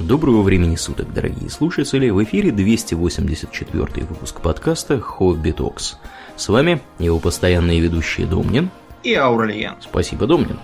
Доброго времени суток, дорогие слушатели! В эфире 284 выпуск подкаста «Хобби Токс». С вами его постоянные ведущие Домнин и Аурельян. Спасибо, Домнин.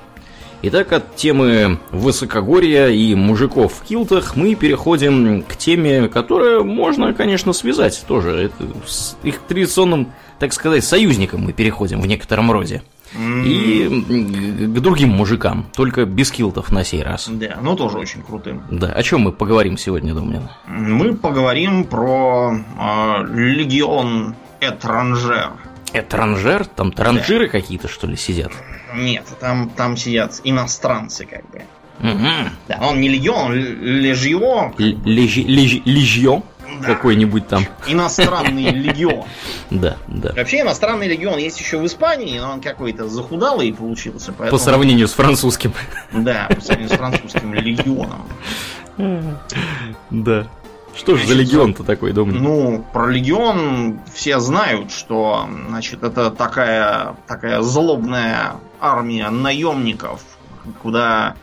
Итак, от темы высокогорья и мужиков в килтах мы переходим к теме, которую можно, конечно, связать тоже. Это с их традиционным, так сказать, союзником мы переходим в некотором роде. И к другим мужикам, только без килтов на сей раз. Да, но тоже очень крутым. Да, о чем мы поговорим сегодня, Домнин? Мы поговорим про э, легион Этранжер. Этранжер? Там транжиры да. какие-то, что ли, сидят? Нет, там, там сидят иностранцы, как бы. Угу. Да, он не легион, лежио. Лежио? Да. какой-нибудь там. Иностранный легион. Да, да. Вообще иностранный легион есть еще в Испании, но он какой-то захудалый получился. Поэтому... По сравнению с французским. Да, по сравнению с французским легионом. Да. Что же за легион-то такой, думаю? Ну, про легион все знают, что, значит, это такая, такая злобная армия наемников, куда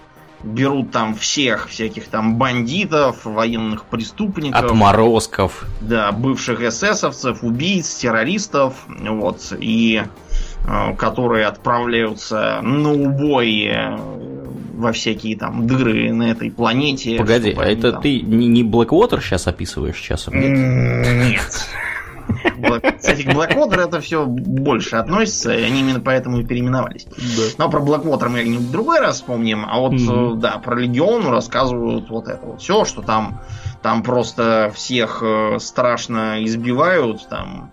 берут там всех всяких там бандитов, военных преступников. Отморозков. Да, бывших эсэсовцев, убийц, террористов, вот, и э, которые отправляются на убой э, во всякие там дыры на этой планете. Погоди, а это там... ты не Blackwater сейчас описываешь часом? Нет. Кстати, к Blackwater это все больше относится, и они именно поэтому и переименовались. Да. Но про Blackwater мы в другой раз вспомним, а вот, mm-hmm. да, про Легион рассказывают вот это вот все, что там, там просто всех э, страшно избивают, там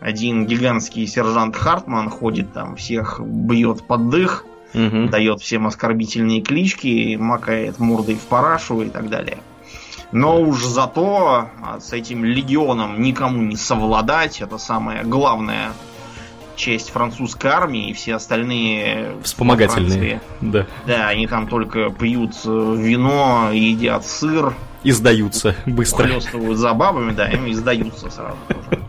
один гигантский сержант Хартман ходит там, всех бьет под дых, угу. дает всем оскорбительные клички, макает мордой в парашу и так далее. Но уж зато а, с этим легионом никому не совладать. Это самая главная часть французской армии, и все остальные вспомогательные. Да. Да, они там только пьют э, вино, едят сыр. И сдаются быстро. Хлестывают за бабами, да, им и сдаются сразу тоже.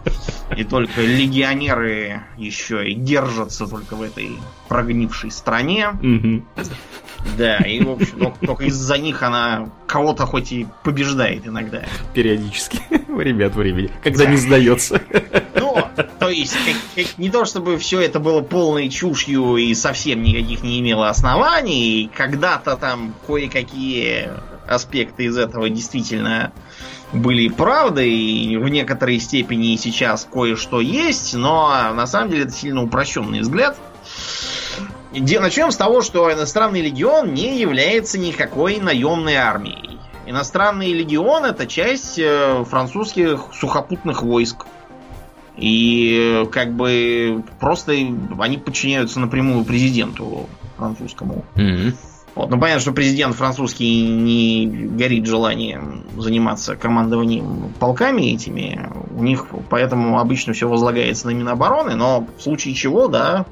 И только легионеры еще и держатся только в этой прогнившей стране. Да, и, в общем, только, только из-за них она кого-то хоть и побеждает иногда. Периодически. Время от времени. Когда да. не сдается. Ну, то есть, как, как, не то чтобы все это было полной чушью и совсем никаких не имело оснований. Когда-то там кое-какие аспекты из этого действительно были правдой, и в некоторой степени сейчас кое-что есть, но на самом деле это сильно упрощенный взгляд. Начнем с того, что иностранный легион не является никакой наемной армией. Иностранный легион это часть э, французских сухопутных войск. И как бы просто они подчиняются напрямую президенту французскому. Mm-hmm. Вот. Ну, понятно, что президент французский не горит желанием заниматься командованием полками этими. У них поэтому обычно все возлагается на Минобороны, но в случае чего, да,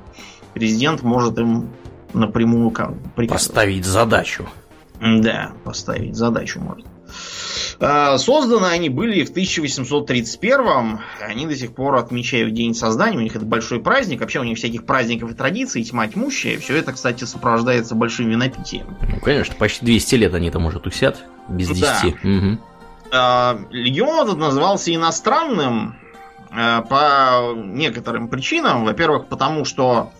президент может им напрямую приказывать. Поставить задачу. Да, поставить задачу может. А, созданы они были в 1831 Они до сих пор отмечают день создания. У них это большой праздник. Вообще у них всяких праздников и традиций тьма тьмущая. Все это, кстати, сопровождается большим винопитием. Ну, конечно, почти 200 лет они там уже тусят. Без 10. Да. Угу. Легион этот назывался иностранным а, по некоторым причинам. Во-первых, потому что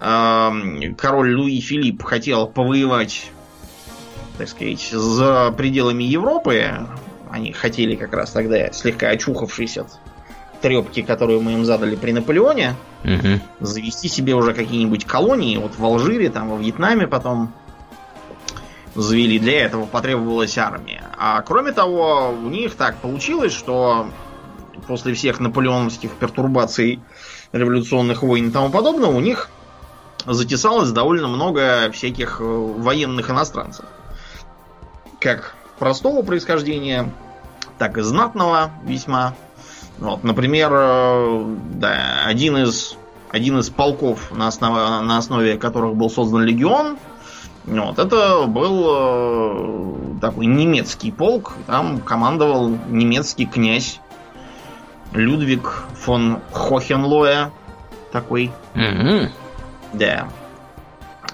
король Луи Филипп хотел повоевать так сказать, за пределами Европы. Они хотели как раз тогда, слегка очухавшись от трепки, которую мы им задали при Наполеоне, угу. завести себе уже какие-нибудь колонии. Вот в Алжире, там во Вьетнаме потом завели. Для этого потребовалась армия. А кроме того, у них так получилось, что после всех наполеоновских пертурбаций, революционных войн и тому подобного, у них затесалось довольно много всяких э, военных иностранцев как простого происхождения, так и знатного весьма. Вот, например, э, да, один из один из полков, на основе, на основе которых был создан легион, вот, это был э, такой немецкий полк. Там командовал немецкий князь Людвиг фон Хохенлоя. Такой. Mm-hmm. Да.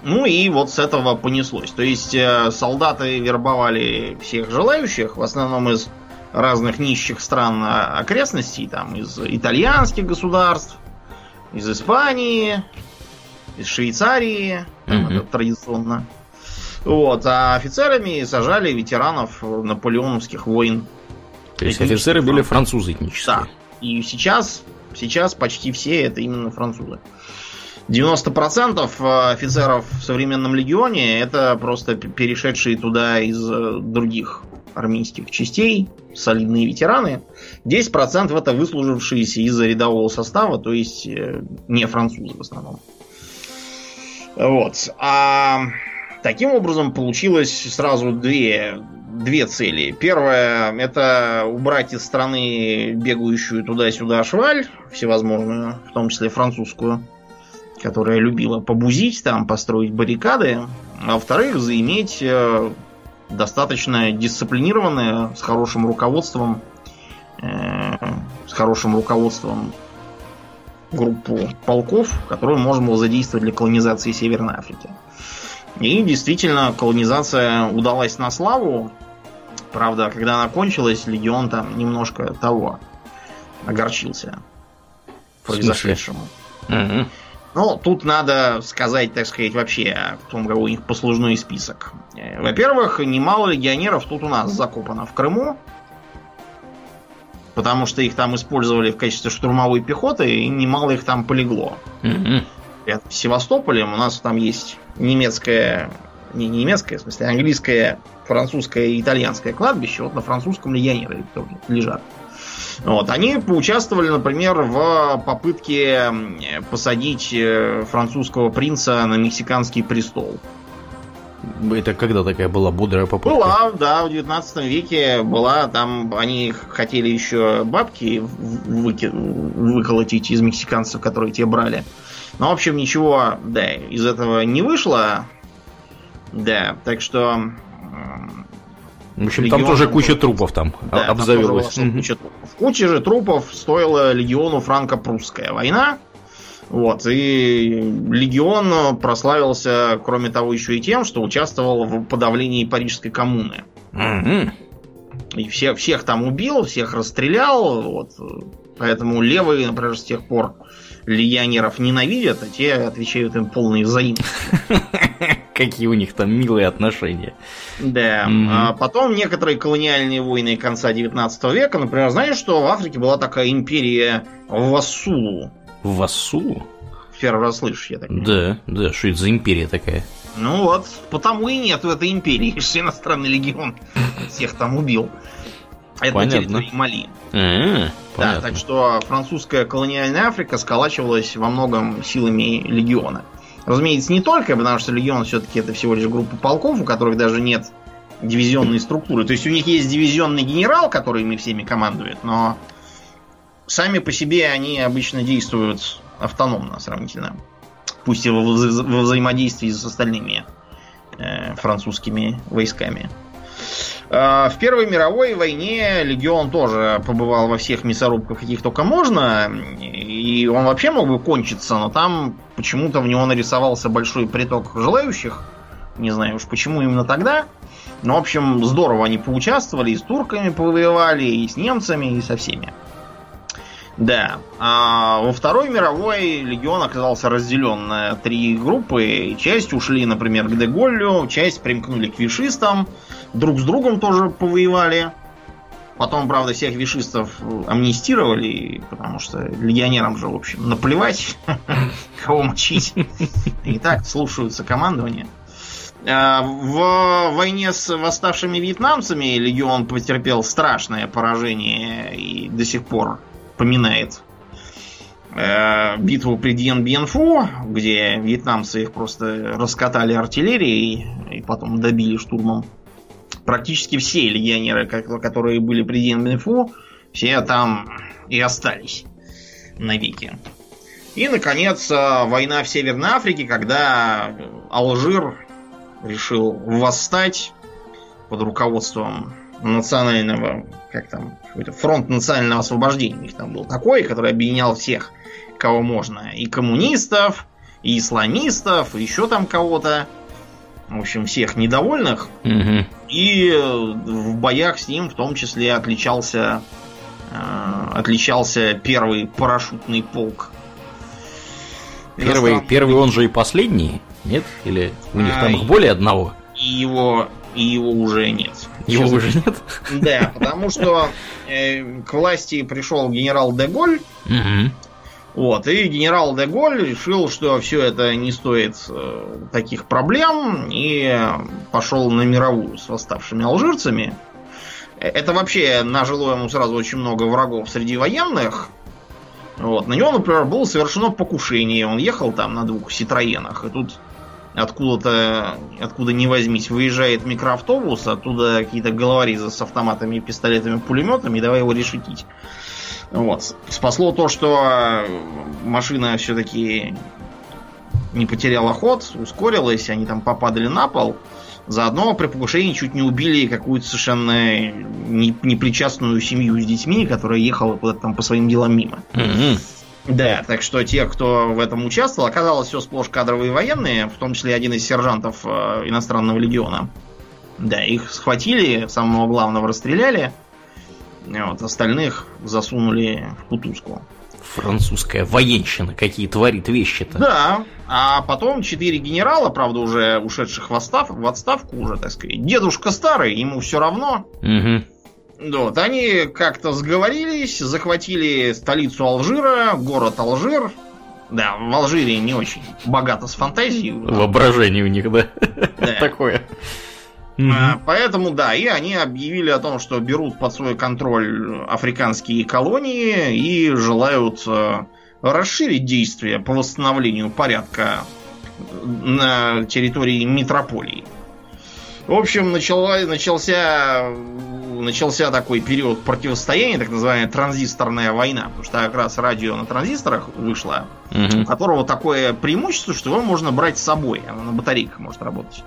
Ну и вот с этого понеслось. То есть э, солдаты вербовали всех желающих, в основном из разных нищих стран а, окрестностей, там из итальянских государств, из Испании, из Швейцарии, там Мгм. это традиционно. Вот, а офицерами сажали ветеранов наполеоновских войн. То есть офицеры были французы этнические. Да. И сейчас, сейчас почти все это именно французы. 90% офицеров в современном легионе это просто перешедшие туда из э, других армейских частей, солидные ветераны. 10% это выслужившиеся из-за рядового состава, то есть э, не французы в основном. Вот. А таким образом получилось сразу две, две цели. Первая это убрать из страны бегающую туда-сюда шваль, всевозможную, в том числе французскую, которая любила побузить там, построить баррикады. А во-вторых, заиметь э, достаточно дисциплинированное, с хорошим руководством, э, с хорошим руководством группу полков, которую можно было задействовать для колонизации Северной Африки. И действительно, колонизация удалась на славу. Правда, когда она кончилась, легион там немножко того огорчился произошедшему. Мгм. Ну, тут надо сказать, так сказать, вообще о том, какой у них послужной список. Э, Во-первых, немало легионеров тут у нас закопано в Крыму, потому что их там использовали в качестве штурмовой пехоты, и немало их там полегло. Рядом с Севастополем у нас там есть немецкое, не не немецкое, в смысле, английское, французское и итальянское кладбище. Вот на французском легионеры лежат. Вот, они поучаствовали, например, в попытке посадить э, французского принца на мексиканский престол. Это когда такая была бодрая попытка? Была, да, в 19 веке была, там они хотели еще бабки выки- выколотить из мексиканцев, которые те брали. Но, в общем, ничего, да, из этого не вышло. Да, так что... В общем, там тоже куча трупов там да, там обзавелась. тоже была Мгм. куча трупов. Куча же трупов стоила легиону франко-прусская война. Вот, и легион прославился, кроме того, еще и тем, что участвовал в подавлении Парижской коммуны. Мгм. И все, всех там убил, всех расстрелял. Вот. Поэтому левые, например, с тех пор легионеров ненавидят, а те отвечают им полной взаимностью. Какие у них там милые отношения. Да. Мгм. А потом некоторые колониальные войны конца 19 века, например, знаешь, что в Африке была такая империя Вассулу? В Вассулу? В первый раз слышишь, я так понимаю. Да, да, что это за империя такая? Ну вот, потому и нет в этой империи, что иностранный легион всех там убил. Это Понятно. на территории Мали. А, Да, понятно. так что французская колониальная Африка сколачивалась во многом силами легиона. Разумеется, не только, потому что легион все-таки это всего лишь группа полков, у которых даже нет дивизионной структуры. То есть у них есть дивизионный генерал, который ими всеми командует, но сами по себе они обычно действуют автономно сравнительно. Пусть и во, вза- во взаимодействии с остальными э, французскими войсками. Э, В Первой мировой войне Легион тоже побывал во всех мясорубках, каких только можно. И он вообще мог бы кончиться, но там почему-то в него нарисовался большой приток желающих. Не знаю уж почему именно тогда. Но, в общем, здорово они поучаствовали, и с турками повоевали, и с немцами, и со всеми. Да. А во Второй мировой легион оказался разделен на три группы. Часть ушли, например, к Деголлю, часть примкнули к вишистам, друг с другом тоже повоевали. Потом, правда, всех вишистов амнистировали, потому что легионерам же, в общем, наплевать, кого мочить. И так слушаются командование. А, В войне с восставшими вьетнамцами легион потерпел страшное поражение и до сих пор поминает э, битву при Дьен-Бьен-Фу, где вьетнамцы их просто раскатали артиллерией и потом добили штурмом. Практически все легионеры, которые были при Дьен-Бьен-Фу, все там и остались навеки. И, наконец, э, война в Северной Африке, когда Алжир решил восстать под руководством национального, как там, какой-то фронт национального освобождения у них там был такой, который объединял всех, кого можно. И коммунистов, и исламистов, и еще там кого-то. В общем, всех недовольных. Мгм. И э, в боях с ним в том числе отличался э, отличался первый парашютный полк. Первый, первый он же и последний, нет? Или у них там Ай. их более одного? И его, и его уже нет. Его Сейчас- уже нет? Да, потому что э, к власти пришел генерал Деголь, вот, и генерал Деголь решил, что все это не стоит э, таких проблем, и пошел на мировую с восставшими алжирцами. Э, Это вообще нажило ему сразу очень много врагов среди военных. Вот. На него, например, было совершено покушение. Он ехал там на двух ситроенах, и тут откуда-то, откуда не возьмись, выезжает микроавтобус, оттуда какие-то головорезы с автоматами, пистолетами, пулеметами, и давай его решетить. Вот. Спасло то, что машина все-таки не потеряла ход, ускорилась, они там попадали на пол. Заодно при покушении чуть не убили какую-то совершенно не- непричастную семью с детьми, которая ехала куда-то там по своим делам мимо. Мгм. Да, так что те, кто в этом участвовал, оказалось все сплошь кадровые военные, в том числе один из сержантов э, иностранного легиона. Да, их схватили, самого главного расстреляли, вот, остальных засунули в кутузку. Французская военщина какие творит вещи-то. Да, а потом четыре генерала, правда, уже ушедших в, отстав, в отставку уже, так сказать. Дедушка старый, ему все равно. Мгм. Вот, они как-то сговорились, захватили столицу Алжира, город Алжир. Да, в Алжире не очень богато с фантазией. Воображение у них, да? Да. Такое. А. Поэтому, да, и они объявили о том, что берут под свой контроль африканские колонии и желают э, расширить действия по восстановлению порядка на территории метрополии. В общем, начала, начался, начался такой период противостояния, так называемая транзисторная война, потому что как раз радио на транзисторах вышло, у Мгм. которого такое преимущество, что его можно брать с собой, оно на батарейках может работать.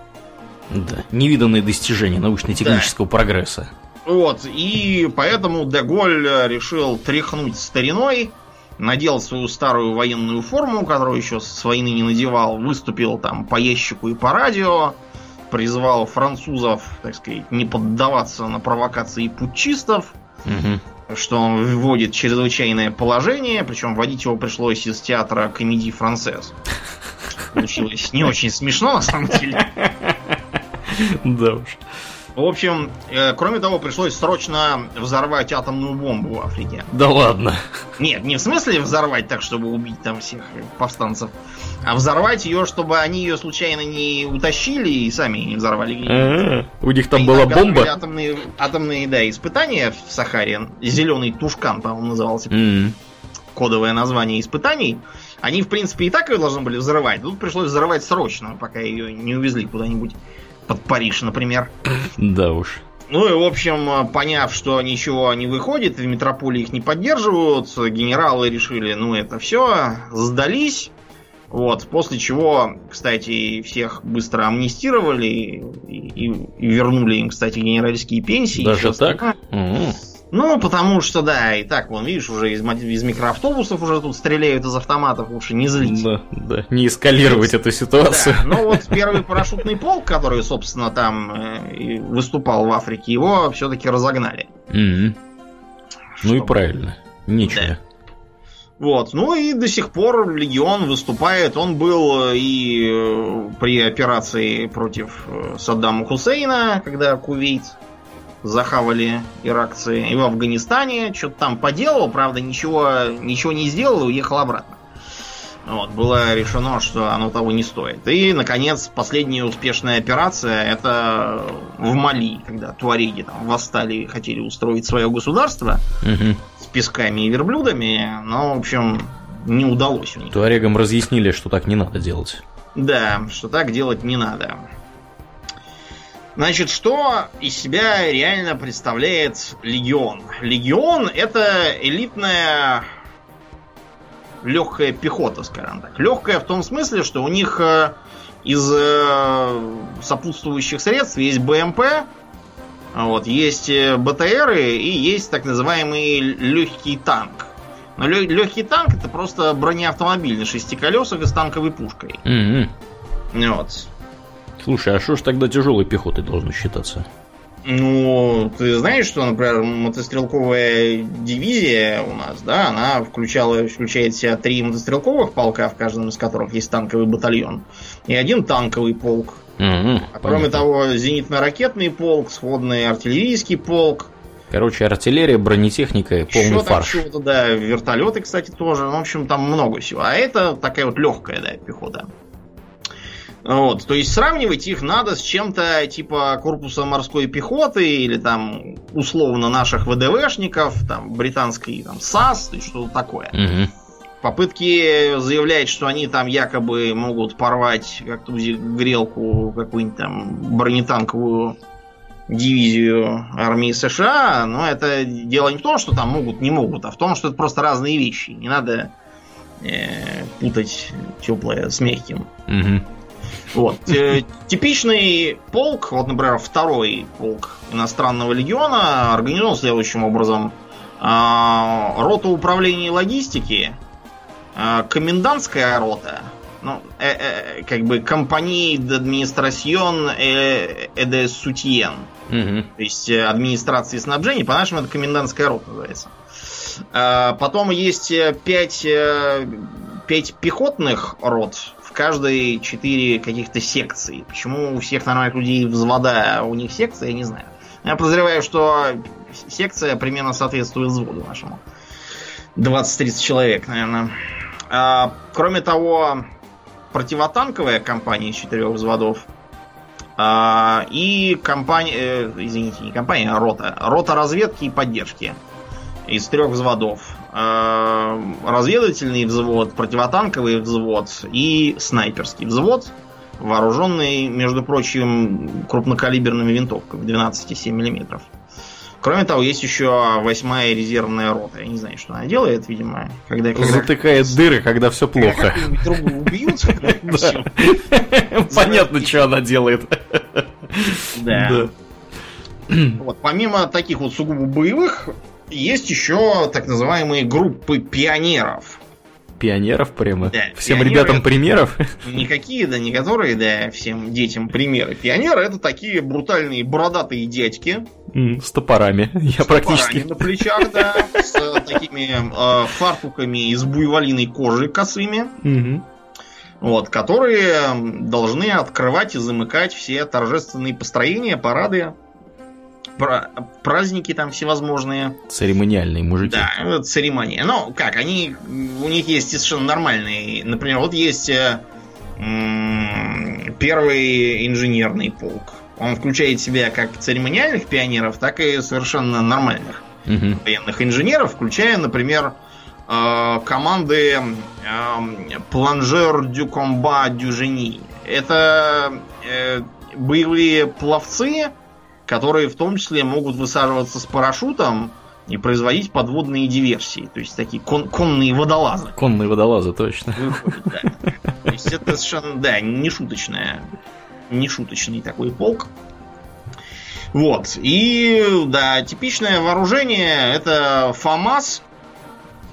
Да, невиданные достижения научно-технического прогресса. Вот, и поэтому Деголь решил тряхнуть стариной, надел свою старую военную форму, которую еще с войны не надевал, выступил там по ящику и по радио, призвал французов, так сказать, не поддаваться на провокации путчистов, Мгм. что он вводит чрезвычайное положение, причем вводить его пришлось из театра комедий францез. Получилось не очень смешно, на самом деле. Да уж. В общем, э, кроме того, пришлось срочно взорвать атомную бомбу в Африке. Да ладно. Нет, не в смысле взорвать так, чтобы убить там всех повстанцев, а взорвать ее, чтобы они ее случайно не утащили и сами не взорвали. А, У них там Они была бомба. Атомные, атомные, да, испытания в Сахаре. Зеленый тушкан, по-моему, назывался М. кодовое название испытаний. Они, в принципе, и так ее должны были взрывать. Тут пришлось взрывать срочно, пока ее не увезли куда-нибудь под Париж, например. Да уж. Ну и, в общем, поняв, что ничего не выходит, в метрополии их не поддерживают, генералы решили, ну это все, сдались. Вот, после чего, кстати, всех быстро амнистировали и, и- и вернули им, кстати, генеральские пенсии. Даже так? остальное. Ну, потому что, да, и так, вон, видишь, уже из, из микроавтобусов уже тут стреляют из автоматов, лучше не злить. Да, да. Не эскалировать эту ситуацию. Да, ну вот первый парашютный полк, который, собственно, там э, выступал в Африке, его все-таки разогнали. М. Ну и правильно. Нечего. Да. Вот, ну и до сих пор легион выступает. Он был э, и э, при операции против э, Саддама Хусейна, когда Кувейт захавали иракцы, и в Афганистане что-то там поделал, правда, ничего, ничего не сделал и уехал обратно. Вот, было решено, что оно того не стоит. И, наконец, последняя успешная операция это в Мали, когда туареги там восстали и хотели устроить свое государство Мгм. с песками и верблюдами, но, в общем, не удалось у них. Туарегам разъяснили, что так не надо делать. Да, что так делать не надо. Значит, что из себя реально представляет Легион? Легион это элитная легкая пехота, скажем так. Легкая в том смысле, что у них э, из э, сопутствующих средств есть БМП, вот, есть э, БТРы и есть так называемый легкий танк. Но легкий танк это просто бронеавтомобиль на шести колесах и с танковой пушкой. Мгм. Вот. Слушай, а что ж тогда тяжелой пехотой должно считаться? Ну, ты знаешь, что, например, мотострелковая дивизия у нас, да, она включала, включает в себя три мотострелковых полка, в каждом из которых есть танковый батальон, и один танковый полк. Мгм, А кроме того, зенитно-ракетный полк, сводный артиллерийский полк, Короче, артиллерия, бронетехника, полный еще там фарш. чего-то, да, вертолеты, кстати, тоже. Ну, В общем, там много всего. А это такая вот легкая, да, пехота. Вот, то есть сравнивать их надо с чем-то типа корпуса морской пехоты или там условно наших ВДВшников, там британской там САС и что-то такое. Мгм. Попытки заявлять, что они там якобы могут порвать как грелку какую-нибудь там бронетанковую дивизию армии США, но это дело не в том, что там могут, не могут, а в том, что это просто разные вещи. Не надо э, путать теплое с мягким. Мгм. Вот. Э, Типичный полк, вот, например, второй полк иностранного легиона организован следующим образом. А, Рота управления и логистики, а, комендантская рота, ну, э, э, как бы компании et et de soutien, Мгм. то есть э, администрации снабжения, по-нашему это комендантская рота называется. А, Потом есть э, пять, э, пять пехотных рот, каждой четыре каких-то секции. Почему у всех нормальных людей взвода, а у них секция, я не знаю. Я подозреваю, что секция примерно соответствует взводу нашему. 20-30 человек, наверное. А, Кроме того, противотанковая компания из четырех взводов а, и компания, э, извините, не компания, а рота. Рота разведки и поддержки из трех взводов. А, Разведывательный взвод, противотанковый взвод и снайперский взвод, вооруженный, между прочим, крупнокалиберными винтовками 12,7 мм. Кроме того, есть еще восьмая резервная рота. Я не знаю, что она делает, видимо, когда, когда Затыкает дыры, когда все плохо. другу убьют. Понятно, что она делает. Да. Вот, помимо таких вот сугубо боевых, есть еще так называемые группы пионеров. Пионеров прямо. Да, Всем пионеры ребятам примеров. Никакие, да, не которые, да, всем детям примеры. Пионеры это такие брутальные бородатые дядьки. С топорами. Я с топорами практически. на плечах, да, с такими э, фартуками из буйволиной кожи косыми. Вот, которые должны открывать и замыкать все торжественные построения, парады, праздники там всевозможные. Церемониальные мужики. Да, церемония. Ну, как, они, у них есть совершенно нормальные. Например, вот есть э, м, первый инженерный полк. Он включает в себя как церемониальных пионеров, так и совершенно нормальных Мгм. военных инженеров, включая, например, э, команды э, Планжер дю комба дю жени. Это э, боевые пловцы, которые в том числе могут высаживаться с парашютом и производить подводные диверсии. То есть такие кон- конные водолазы. Конные водолазы, точно. выходят, да. То есть это совершенно, да, не шуточная, не шуточный такой полк. Вот. И, да, типичное вооружение это ФАМАС.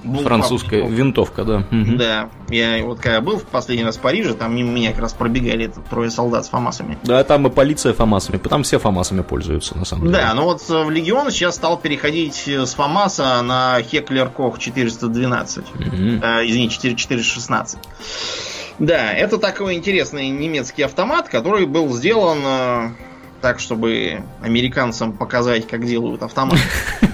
Был Французская фабрика. винтовка, да. Мгм. Да, я вот когда был в последний раз в Париже, там мимо меня как раз пробегали трое солдат с ФАМАСами. Да, там и полиция фамасами, там все фамасами пользуются, на самом деле. Да, ну вот в Легион сейчас стал переходить с ФАМАСа на Хеклер Кох 412. Мгм. Э, извини, 4, 416. Да, это такой интересный немецкий автомат, который был сделан э, так, чтобы американцам показать, как делают автомат.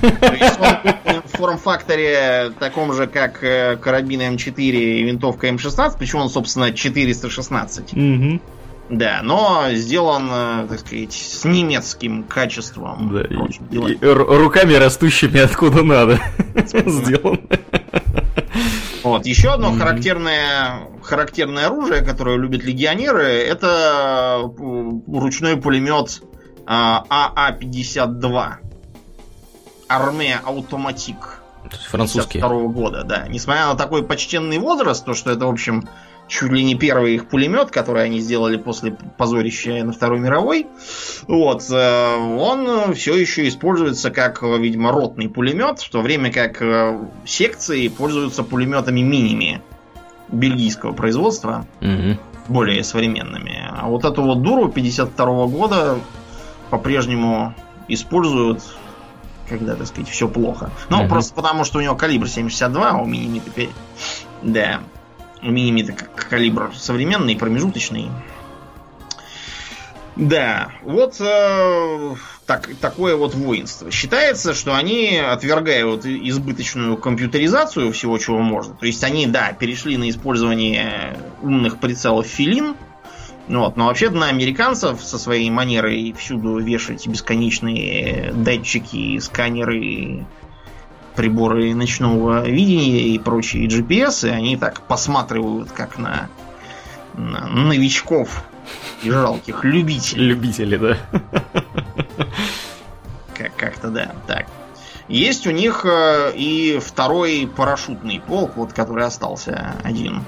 Форм-факторе таком же, как э, карабин М4 и винтовка М16, почему он, собственно, 416. Мгм. Да, но сделан, э, так сказать, с немецким качеством. Да, и и- руками растущими откуда надо сделан. Вот. Еще одно Мгм. характерное, характерное оружие, которое любят легионеры, это э, ручной пулемет а, АА-52. Армия Автоматик. Французские. 52 года, да. Несмотря на такой почтенный возраст, то что это, в общем, чуть ли не первый их пулемет, который они сделали после позорища на Второй мировой. Вот, э, он все еще используется как, видимо, ротный пулемет, в то время как э, секции пользуются пулеметами миними бельгийского производства, Мгм. более современными. А вот эту вот дуру 52 года по-прежнему используют, когда, так сказать, все плохо. Ну, Мгм. просто потому, что у него калибр 7,62, а у мини теперь... Да. У мини калибр современный, промежуточный. Да, вот э, так, такое вот воинство. Считается, что они отвергают избыточную компьютеризацию всего, чего можно. То есть они, да, перешли на использование умных прицелов филин, вот, но вообще на американцев со своей манерой всюду вешать бесконечные датчики, сканеры, приборы ночного видения и прочие GPS, они так посматривают, как на, на новичков и жалких любителей. Любители, да. Как- Как-то да, так. Есть у них э, и второй парашютный полк, вот который остался один.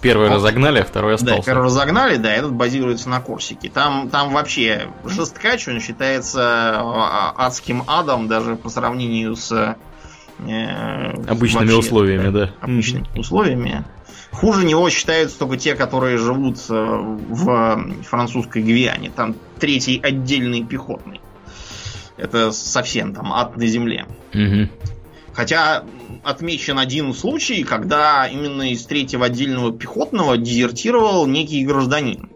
Первый Вот. разогнали, а второй Да, остался. первый разогнали, да, этот базируется на Корсике. Там, там вообще жесткач, он считается а, адским адом даже по сравнению с э, Обычными вообще, условиями, да. Обычными условиями. Хуже него считаются только те, которые живут э, в французской Гвиане. Там третий отдельный пехотный. Это совсем там ад на земле. Мгм. Хотя отмечен один случай, когда именно из третьего отдельного пехотного дезертировал некий гражданин.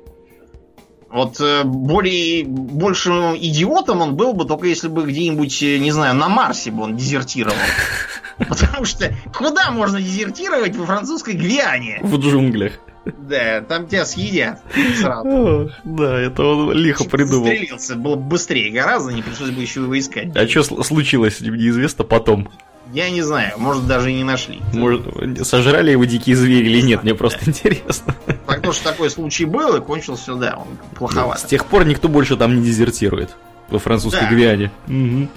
Вот э, более большим идиотом он был бы, только если бы где-нибудь, э, не знаю, на Марсе бы он дезертировал. Потому что куда можно дезертировать во французской Гвиане? В джунглях. Да, там тебя съедят сразу. Да, это он лихо придумал. Застрелился, было бы быстрее гораздо, не пришлось бы еще его искать. А что случилось, неизвестно потом. Я не знаю, может даже и не нашли. Может, сожрали его дикие звери или нет, мне просто интересно. Так то, что такой случай был, и кончился, да, он С плоховато. тех пор никто больше там не дезертирует. Во французской Да. Гвиане. Мгм.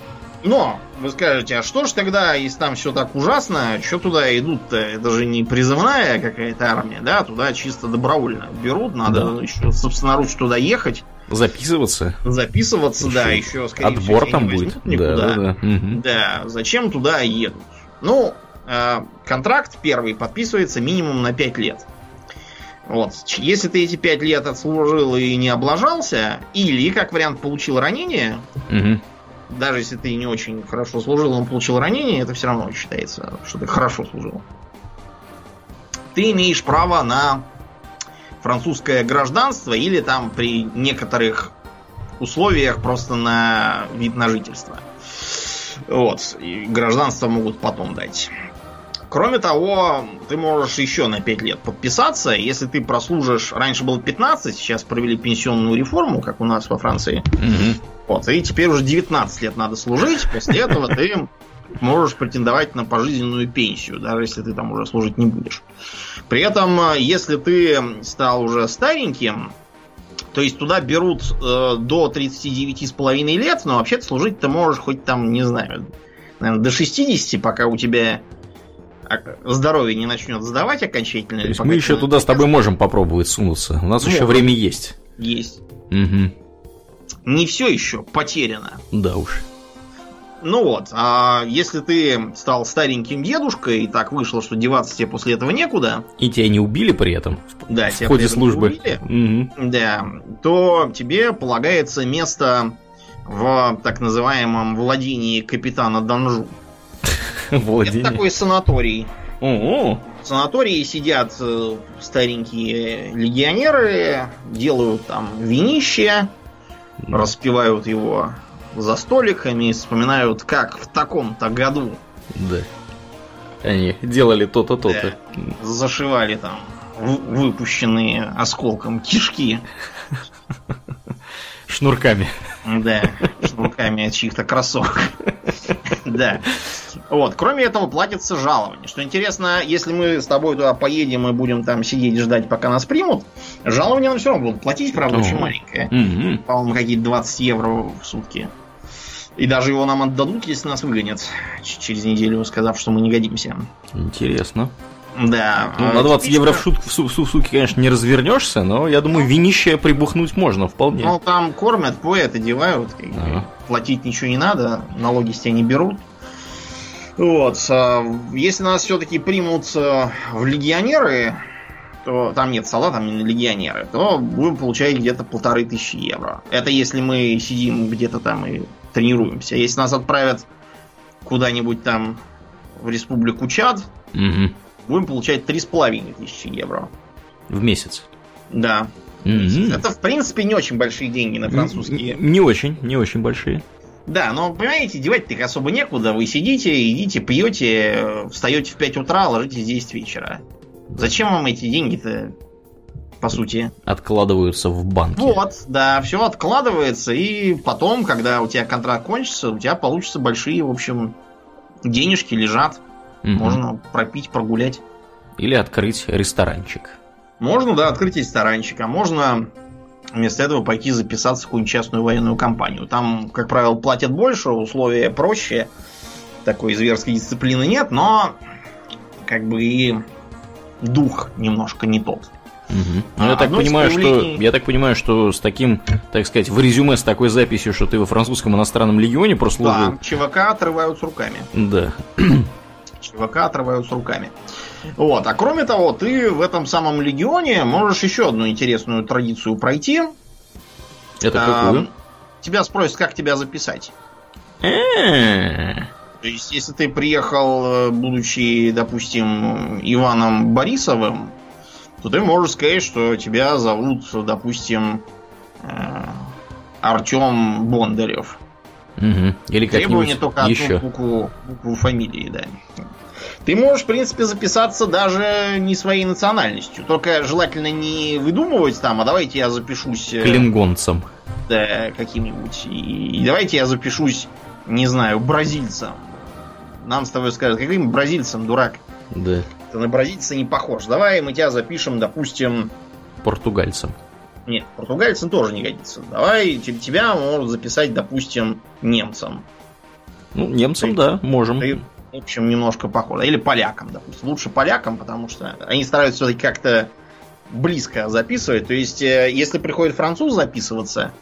Но, вы скажете, а что ж тогда, если там все так ужасно, что туда идут-то? Это же не призывная какая-то армия, да? Туда чисто добровольно берут, надо Да. еще собственноручно туда ехать, Записываться. записываться, да, Еще еще, скорее всего, Отбор тебя там будет. никуда. Да, да, да. Мгм. Да, зачем туда едут? Ну, э, контракт первый подписывается минимум на 5 лет. Вот. Если ты эти 5 лет отслужил и не облажался, или, как вариант, получил ранение, Мгм. Даже если ты не очень хорошо служил, он получил ранение, это все равно считается, что ты хорошо служил. Ты имеешь право на французское гражданство или там при некоторых условиях просто на вид на жительство. Вот. И гражданство могут потом дать. Кроме того, ты можешь еще на 5 лет подписаться. Если ты прослужишь... Раньше было 15, сейчас провели пенсионную реформу, как у нас во Франции. Мгм. Вот, и теперь уже 19 лет надо служить, после этого ты можешь претендовать на пожизненную пенсию, даже если ты там уже служить не будешь. При этом, э, если ты стал уже стареньким, то есть туда берут э, до 39,5 лет, но вообще-то служить ты можешь хоть там, не знаю, наверное, до 60, пока у тебя а, здоровье не начнет сдавать окончательно. То есть мы еще туда с тобой можем попробовать сунуться. У нас еще Можем. время есть. Есть. Мгм. Не все еще потеряно. Да уж. Ну вот, а если ты стал стареньким дедушкой, и так вышло, что деваться тебе после этого некуда, И тебя не убили при этом? да, В тебя ходе службы. убили, Мгм. да, то тебе полагается место в так называемом владении капитана Данжу. Это Владение. такой санаторий. О, В санатории сидят э, старенькие легионеры, делают там винище, распивают его за столиками, вспоминают, как в таком-то году Да. Они делали то-то, то-то. зашивали там выпущенные осколком кишки, Шнурками. Да, шнурками от чьих-то кроссовок. Да. Вот, кроме этого, платится жалование. Что интересно, если мы с тобой туда поедем и будем там сидеть и ждать, пока нас примут, жалование нам все равно будут платить, правда, очень маленькое. По-моему, какие-то 20 евро в сутки. И даже его нам отдадут, если нас выгонят через неделю, сказав, что мы не годимся. Интересно. Да. Ну, на 20 евро в, шутку, в, в, в сутки, конечно, не развернешься, но я думаю, винище прибухнуть можно вполне. Ну, там кормят, поят, одевают. Ага. Платить ничего не надо, налоги с тебя не берут. Вот. А, если нас все-таки примут в легионеры, то там нет салата, там именно легионеры, то будем получать где-то полторы тысячи евро. Это если мы сидим где-то там и тренируемся. Если нас отправят куда-нибудь там в республику Чад, угу. Будем получать три с половиной тысячи евро. В месяц? Да. Угу. Это, в принципе, не очень большие деньги на французские. Не, не очень, не очень большие. Да, но, понимаете, девать-то их особо некуда. Вы сидите, идите, пьете, встаете в 5 утра, ложитесь в 10 вечера. Зачем вам эти деньги-то, по сути? Откладываются в банке. Вот, да, все откладывается, и потом, когда у тебя контракт кончится, у тебя получатся большие, в общем, денежки лежат. Угу. Можно пропить, прогулять. Или открыть ресторанчик. Можно, да, открыть ресторанчик, а можно вместо этого пойти записаться в какую-нибудь частную военную компанию. Там, как правило, платят больше, условия проще. Такой зверской дисциплины нет, но как бы и дух немножко не тот. Угу. Ну, я, так понимаю, появлений... что, я так понимаю, что с таким, так сказать, в резюме с такой записью, что ты во французском иностранном легионе прослужил. Да, ЧВК отрывают с руками. Да. ЧВК отрывают с руками. Вот. А кроме того, ты в этом самом легионе можешь еще одну интересную традицию пройти. Это какую? А, тебя спросят, как тебя записать. То есть, если ты приехал, э, будучи, допустим, Иваном Борисовым, то ты можешь сказать, что тебя зовут, допустим, э, Артем Бондарев. Угу. Или Требование только еще. одну букву, букву фамилии, да. Ты можешь, в принципе, записаться даже не своей национальностью. Только желательно не выдумывать там, а давайте я запишусь... Э, Клингонцем. Да, каким-нибудь. И, и давайте я запишусь, не знаю, бразильцем нам с тобой скажут, каким бразильцем, дурак. Да. Ты на бразильца не похож. Давай мы тебя запишем, допустим... Португальцем. Нет, португальцем тоже не годится. Давай тебя могут записать, допустим, немцем. Ну, немцем, ты, да, можем. Ты, в общем, немножко похож. Или полякам, допустим. Лучше полякам, потому что они стараются все-таки как-то близко записывать. То есть, э, если приходит француз записываться,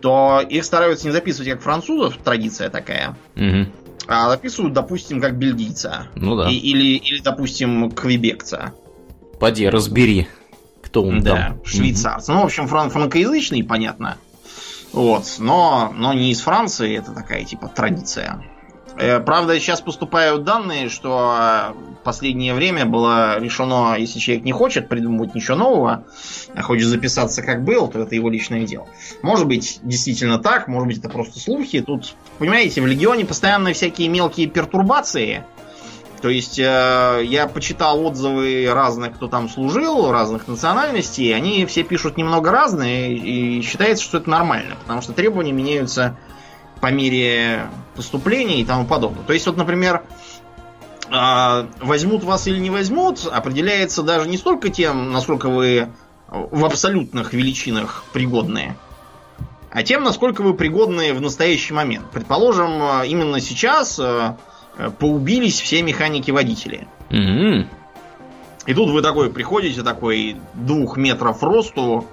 то их стараются не записывать как французов, традиция такая. Угу а записывают, допустим, как бельгийца. Ну да. И, или, или, допустим, квебекца. Поди, разбери, кто он да, там. швейцарца. Угу. Ну, в общем, фран франкоязычный, понятно. Вот, но, но не из Франции, это такая, типа, традиция. Э, правда, сейчас поступают данные, что э, в последнее время было решено, если человек не хочет придумывать ничего нового, а хочет записаться как был, то это его личное дело. Может быть, действительно так, может быть, это просто слухи. Тут, понимаете, в Легионе постоянно всякие мелкие пертурбации. То есть э, я почитал отзывы разных, кто там служил, разных национальностей, они все пишут немного разные, и считается, что это нормально, потому что требования меняются по мере поступления и тому подобное. То есть, вот, например, а, возьмут вас или не возьмут, определяется даже не столько тем, насколько вы в абсолютных величинах пригодные, а тем, насколько вы пригодны в настоящий момент. Предположим, именно сейчас э, поубились все механики-водители. Mm-hmm. И тут вы такой приходите, такой двух метров росту,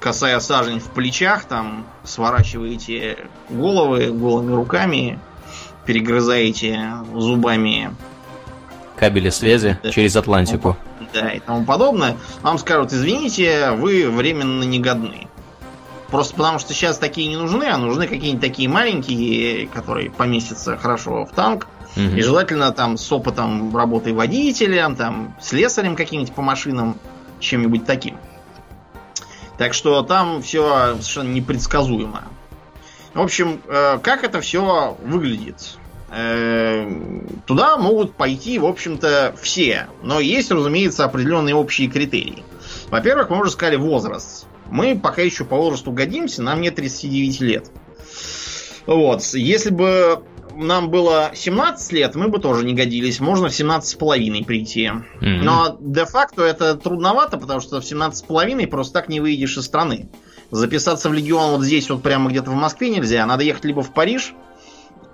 касая сажень в плечах, там сворачиваете головы голыми руками, перегрызаете зубами кабели связи да. через Атлантику. Да, и тому подобное. Вам скажут, извините, вы временно негодны. Просто потому что сейчас такие не нужны, а нужны какие-нибудь такие маленькие, которые поместятся хорошо в танк. Угу. И желательно там с опытом работы водителем, там, слесарем каким-нибудь по машинам, чем-нибудь таким. Так что там все совершенно непредсказуемо. В общем, э, как это все выглядит? Э, туда могут пойти, в общем-то, все. Но есть, разумеется, определенные общие критерии. Во-первых, мы уже сказали возраст. Мы пока еще по возрасту годимся, нам нет 39 лет. Вот. Если бы нам было 17 лет, мы бы тоже не годились. Можно в 17 с половиной прийти. Mm-hmm. Но де-факто это трудновато, потому что в 17 с половиной просто так не выйдешь из страны. Записаться в Легион вот здесь вот прямо где-то в Москве нельзя. Надо ехать либо в Париж,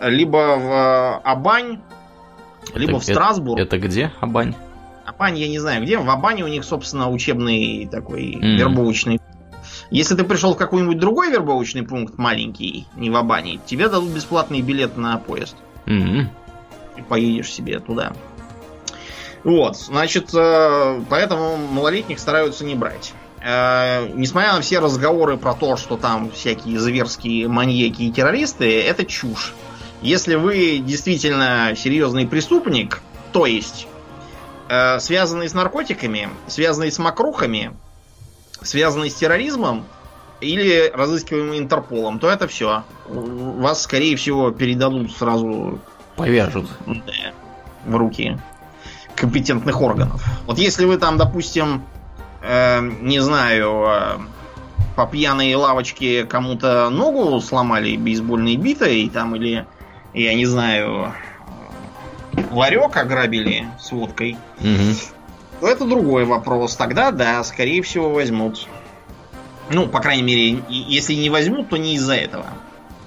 либо в э, Абань, либо это, в Страсбург. Это, это где Абань? Абань я не знаю где. В Абане у них, собственно, учебный такой Мгм. вербовочный. Если ты пришел в какой-нибудь другой вербовочный пункт маленький, не в Абане, тебе дадут бесплатный билет на поезд. Мгм. И поедешь себе туда. Вот, значит, э, поэтому малолетних стараются не брать. Э, Несмотря на все разговоры про то, что там всякие зверские маньяки и террористы, это чушь. Если вы действительно серьезный преступник, то есть э, связанный с наркотиками, связанный с мокрухами, связанный с терроризмом или разыскиваемый Интерполом, то это все. Вас, скорее всего, передадут сразу Повяжут. да, в руки компетентных органов. Вот если вы там, допустим, э, не знаю, э, по пьяной лавочке кому-то ногу сломали бейсбольной битой, там, или, я не знаю, ларек ограбили с водкой, Мгм. То это другой вопрос. Тогда, да, скорее всего, возьмут. Ну, по крайней мере, если не возьмут, то не из-за этого.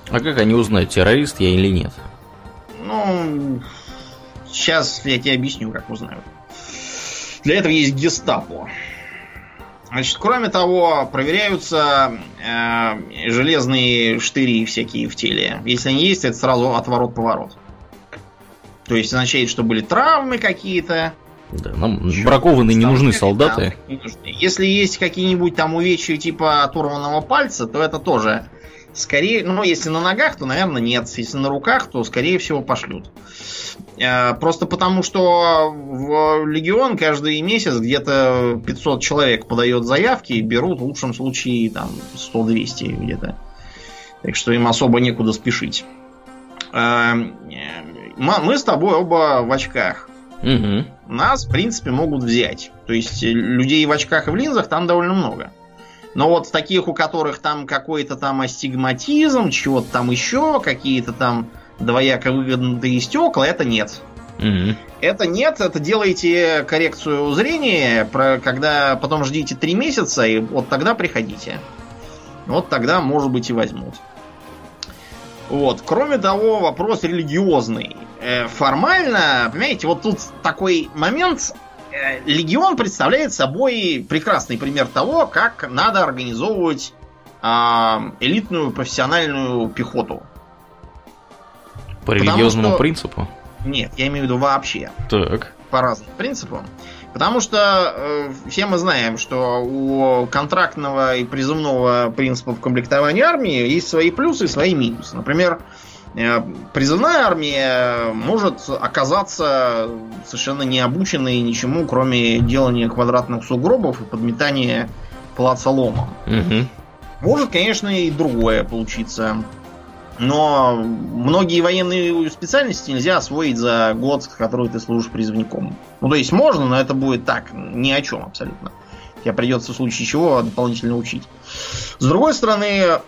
А как они узнают, террорист я или нет? Ну, сейчас я тебе объясню, как узнают. Для этого есть гестапо. Значит, кроме того, проверяются э, железные штыри всякие в теле. Если они есть, это сразу отворот-поворот. То есть означает, что были травмы какие-то. Да, нам бракованные не нужны солдаты. Да, не нужны. Если есть какие-нибудь там увечья типа оторванного пальца, то это тоже скорее, ну, если на ногах, то, наверное, нет. Если на руках, то, скорее всего, пошлют. Э, Просто потому, что в Легион каждый месяц где-то 500 человек подает заявки и берут в лучшем случае там 100-200 где-то. Так что им особо некуда спешить. Э, Мы с тобой оба в очках Мгм. нас, в принципе, могут взять. То есть э, людей в очках и в линзах там довольно много. Но вот таких, у которых там какой-то там астигматизм, чего-то там еще, какие-то там двояко выгодные стекла, это нет. Мгм. Это нет, это делаете коррекцию зрения, про, когда потом ждите три месяца, и вот тогда приходите. Вот тогда, может быть, и возьмут. Вот. Кроме того, вопрос религиозный. Э, Формально, понимаете, вот тут такой момент. Э, Легион представляет собой прекрасный пример того, как надо организовывать а, элитную профессиональную пехоту. По религиозному что- принципу. Нет, я имею в виду вообще. Так. по разным принципам. Потому что э, все мы знаем, что у контрактного и призывного принципов комплектования армии есть свои плюсы и свои минусы. Например, призывная армия может оказаться совершенно не обученной ничему, кроме делания квадратных сугробов и подметания плаца ломом. Мгм. Может, конечно, и другое получиться. Но многие военные специальности нельзя освоить за год, который ты служишь призывником. Ну, то есть можно, но это будет так, ни о чем абсолютно. Тебе придется в случае чего дополнительно учить. С другой стороны, э,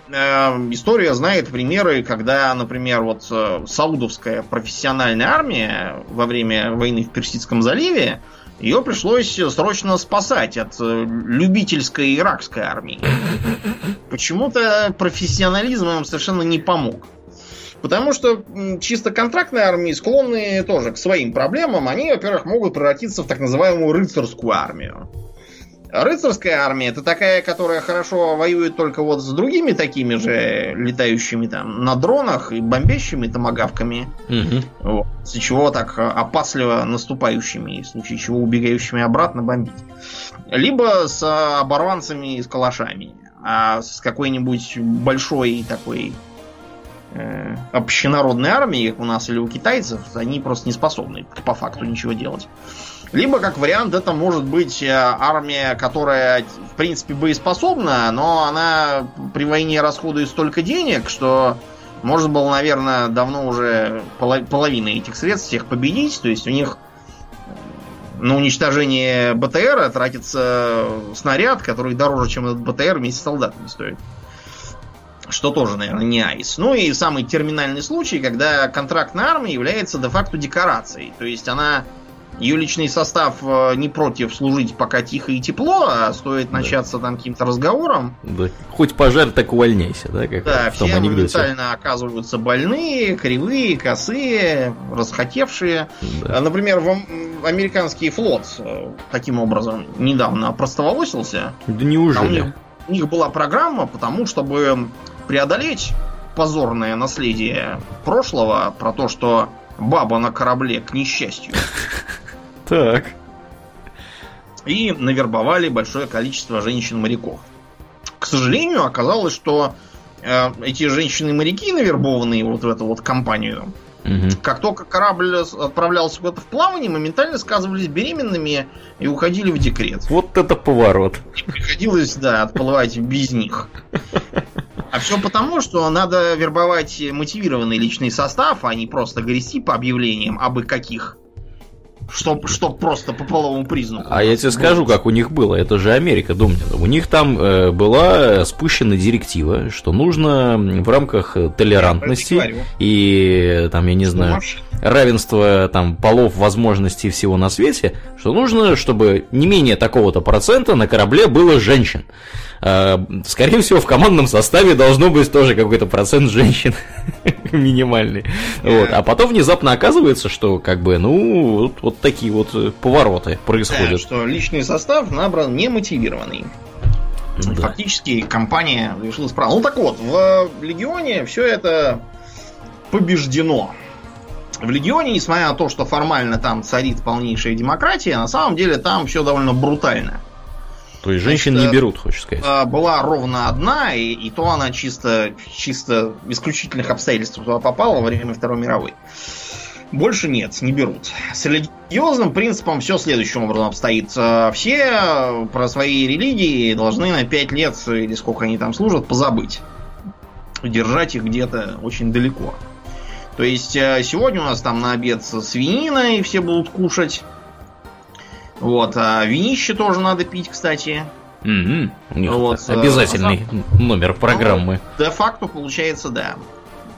история знает примеры, когда, например, вот э, саудовская профессиональная армия во время войны в Персидском заливе ее пришлось срочно спасать от э, любительской иракской армии. Почему-то профессионализм им совершенно не помог. Потому что чисто контрактные армии склонны тоже к своим проблемам. Они, во-первых, могут превратиться в так называемую рыцарскую армию. Рыцарская армия это такая, которая хорошо воюет только вот с другими такими же летающими там на дронах и бомбящими томогавками. Мгм. Вот. Из-за чего так э, опасливо наступающими, и в случае чего убегающими обратно бомбить. Либо с оборванцами и с калашами. А с какой-нибудь большой такой э, общенародной армией, как у нас или у китайцев, они просто не способны по факту ничего делать. Либо, как вариант, это может быть э, армия, которая, в принципе, боеспособна, но она при войне расходует столько денег, что можно было, наверное, давно уже поло- половины этих средств всех победить. То есть у них на уничтожение БТРа тратится снаряд, который дороже, чем этот БТР вместе с солдатами стоит. Что тоже, наверное, не айс. Ну и самый терминальный случай, когда контрактная армия является де-факто декорацией. То есть она ее личный состав э, не против служить пока тихо и тепло, а стоит да. начаться там каким-то разговором. Да. Хоть пожар, так увольняйся, да? Как да, в том все анекдоте. моментально оказываются больные, кривые, косые, расхотевшие. Да. Например, в американский флот таким образом недавно опростоволосился. Да неужели? них, у них была программа, потому чтобы преодолеть позорное наследие прошлого про то, что баба на корабле к несчастью. Так. И навербовали большое количество женщин-моряков. К сожалению, оказалось, что э, эти женщины-моряки, навербованные вот в эту вот компанию, угу. как только корабль отправлялся куда-то в плавание, моментально сказывались беременными и уходили в декрет. Вот это поворот. И приходилось, да, отплывать без них. А все потому, что надо вербовать мотивированный личный состав, а не просто грести по объявлениям, абы каких Чтоб, чтоб просто по половому признаку. А я тебе скажу, как у них было. Это же Америка, Думнина. У них там э, была спущена директива, что нужно в рамках толерантности и там, я не ну, знаю, равенства там полов, возможностей всего на свете, что нужно, чтобы не менее такого-то процента на корабле было женщин. А, скорее всего, в командном составе должно быть тоже какой-то процент женщин минимальный. Вот. А потом внезапно оказывается, что как бы, ну, вот, вот такие вот э, повороты происходят. Да, что личный состав набран немотивированный. Да. Фактически компания решила справа. Ну так вот, в Легионе все это побеждено. В Легионе, несмотря на то, что формально там царит полнейшая демократия, на самом деле там все довольно брутально. То есть женщин Значит, не берут, хочешь сказать? А, была ровно одна, и, и то она чисто, чисто исключительных обстоятельствах туда попала во время Второй мировой. Больше нет, не берут. С религиозным принципом все следующим образом обстоит. А, все про свои религии должны на 5 лет, или сколько они там служат, позабыть. Держать их где-то очень далеко. То есть а, сегодня у нас там на обед свинина, и все будут кушать. Вот, а винище тоже надо пить, кстати. Угу. У них вот, э, обязательный а, номер программы. Ну, де-факто получается, да.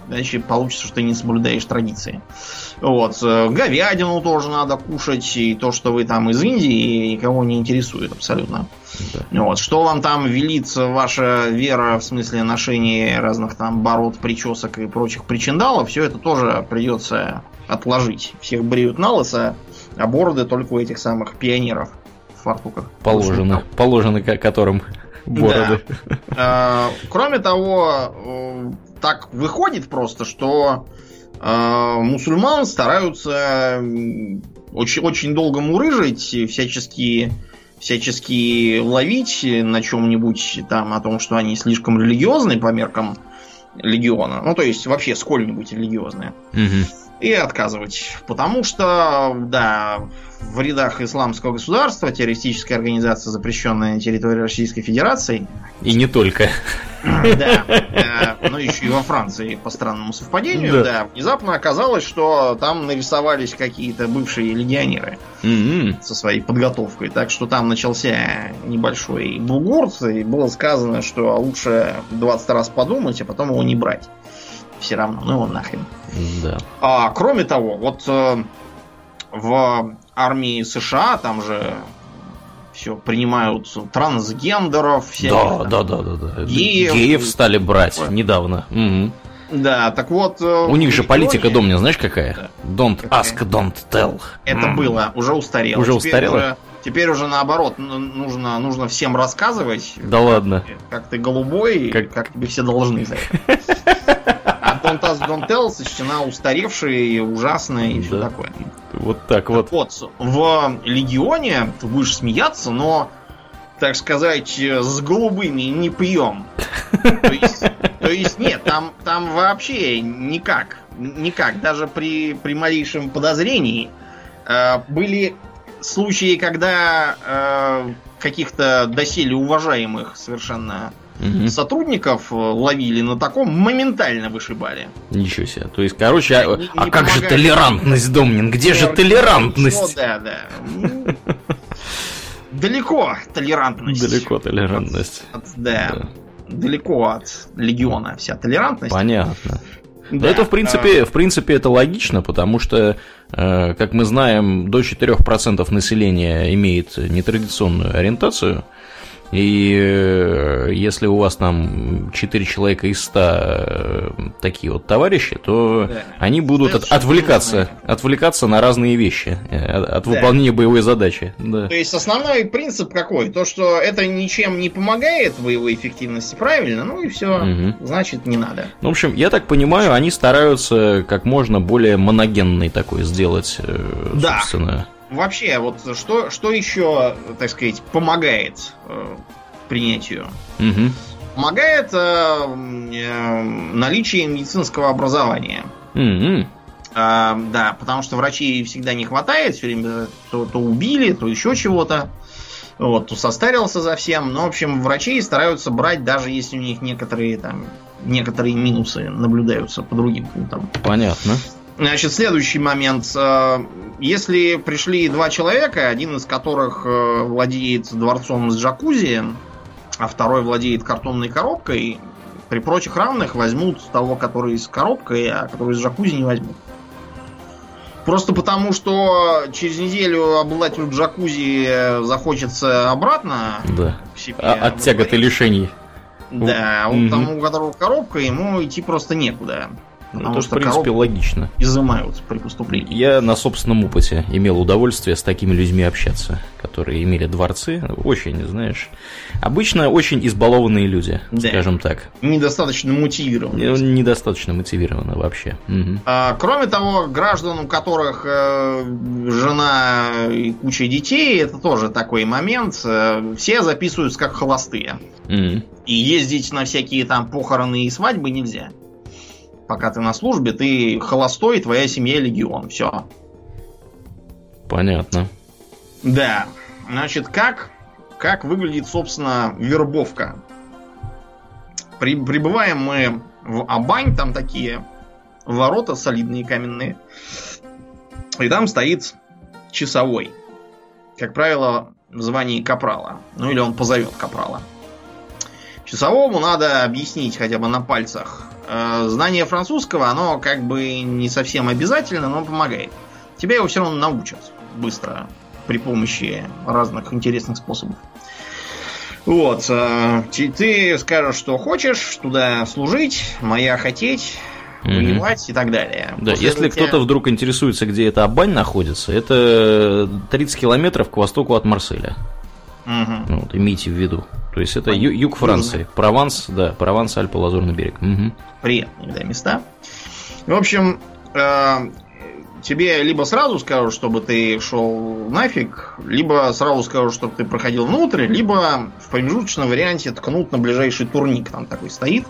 Иначе получится, что ты не соблюдаешь традиции. Вот. Э, говядину тоже надо кушать. И то, что вы там из Индии, никого не интересует абсолютно. Да. Вот. Что вам там велит ваша вера в смысле ношения разных там бород, причесок и прочих причиндалов, все это тоже придется отложить. Всех бреют на лысо, а бороды только у этих самых пионеров в фартуках. Положено, положено которым бороды. Да. Кроме того, э, так выходит просто, что э, мусульман стараются очень, очень долго мурыжить, всячески всячески ловить на чем-нибудь там о том, что они слишком религиозны по меркам легиона. Ну, то есть вообще сколь-нибудь религиозные. Угу и отказывать. Потому что, да, в рядах исламского государства, террористическая организация, запрещенная на территории Российской Федерации. И не только. Да, но еще и во Франции, по странному совпадению, да, внезапно оказалось, что там нарисовались какие-то бывшие легионеры со своей подготовкой. Так что там начался небольшой бугурт, и было сказано, что лучше 20 раз подумать, а потом его не брать все равно, ну его нахрен. Да. А, кроме того, вот э, в армии США там же все принимают трансгендеров, всяких, да, да, да, да, да. Геев, геев стали брать такое. недавно. Угу. Да, так вот. Э, У них же политика домня, знаешь какая? Да. Don't какая? ask, don't tell. Это mm. было, уже устарело. Уже теперь устарело. Уже, теперь уже наоборот, нужно, нужно всем рассказывать. Да как, ладно. Как ты голубой, как, как тебе все должны за это. Don't Ask, Don't Tell сочтена устаревшая и ужасная и да. все такое. Вот так вот. вот, в Легионе, ты будешь смеяться, но, так сказать, с голубыми не пьем. То есть, то есть нет, там, там вообще никак. Никак. Даже при, при малейшем подозрении э, были случаи, когда э, каких-то доселе уважаемых совершенно угу. сотрудников э, ловили на таком, моментально вышибали. Ничего себе. То есть, короче, а, не, а не как же толерантность, Домнин? Где же толерантность? да, да. Далеко толерантность. Далеко толерантность. да. Далеко от легиона вся толерантность. Понятно. Да. Но это в принципе, в принципе это логично, потому что Э, как мы знаем, до 4% населения имеет нетрадиционную ориентацию. И э, если у вас там 4 человека из 100 э, такие вот товарищи, то да. они будут от, отвлекаться, отвлекаться на разные вещи, э, от, от да. выполнения боевой задачи. Да. То есть основной принцип какой? То, что это ничем не помогает боевой эффективности, правильно? Ну и все, угу. значит не надо. Ну, в общем, я так понимаю, они стараются как можно более моногенный такой сделать, да. собственно вообще, вот что, что еще, так сказать, помогает э, принятию? Угу. Помогает э, э, наличие медицинского образования. Угу. Э, да, потому что врачей всегда не хватает, все время то, то убили, то еще чего-то. Вот, то состарился за всем. Но, в общем, врачей стараются брать, даже если у них некоторые там некоторые минусы наблюдаются по другим пунктам. Понятно. Значит, следующий момент. Э, если пришли два человека, один из которых э, владеет дворцом с джакузи, а второй владеет картонной коробкой, при прочих равных возьмут того, который с коробкой, а который с джакузи не возьмут. Просто потому, что через неделю обладателю джакузи захочется обратно да. к себе. А, от тяготы лишений. Да, у тому, у которого коробка, ему идти просто некуда. Потому это, что, в принципе, логично. Изымают при поступлении. Я на собственном опыте имел удовольствие с такими людьми общаться, которые имели дворцы. Очень, знаешь, обычно очень избалованные люди, да. скажем так. Недостаточно мотивированы. Недостаточно мотивированы вообще. Угу. А, кроме того, граждан, у которых э, жена и куча детей, это тоже такой момент. Э, все записываются как холостые. Угу. И ездить на всякие там похороны и свадьбы нельзя пока ты на службе, ты холостой, твоя семья легион. Все. Понятно. Да. Значит, как, как выглядит, собственно, вербовка? При, прибываем мы в Абань, там такие ворота солидные каменные. И там стоит часовой. Как правило, в звании капрала. Ну или он позовет капрала. Часовому надо объяснить хотя бы на пальцах, знание французского, оно как бы не совсем обязательно, но помогает. Тебя его все равно научат быстро при помощи разных интересных способов. Вот, э, ты скажешь, что хочешь туда служить, моя хотеть, воевать mm-hmm. и так далее. Да, После если тебя... кто-то вдруг интересуется, где эта Абань находится, это 30 километров к востоку от Марселя. Угу. Вот, имейте в виду. То есть это ю- юг Франции. Прованс, да, Прованс, Альпы, Лазурный берег. Угу. Приятные, да, места. В общем, э, тебе либо сразу скажут, чтобы ты шел нафиг, либо сразу скажут, чтобы ты проходил внутрь, либо в промежуточном варианте ткнут на ближайший турник, там такой стоит.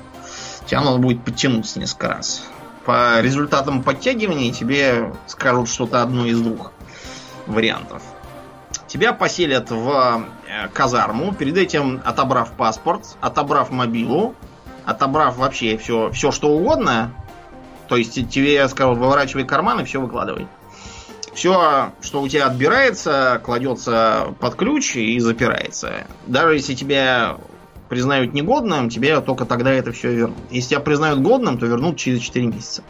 Тебе надо будет подтянуться несколько раз. По результатам подтягивания тебе скажут что-то одно из двух вариантов. Тебя поселят в э, казарму, перед этим отобрав паспорт, отобрав мобилу, отобрав вообще все, все что угодно. То есть тебе скажут, выворачивай карманы, все выкладывай. Все, что у тебя отбирается, кладется под ключ и запирается. Даже если тебя признают негодным, тебе только тогда это все вернут. Если тебя признают годным, то вернут через 4 месяца.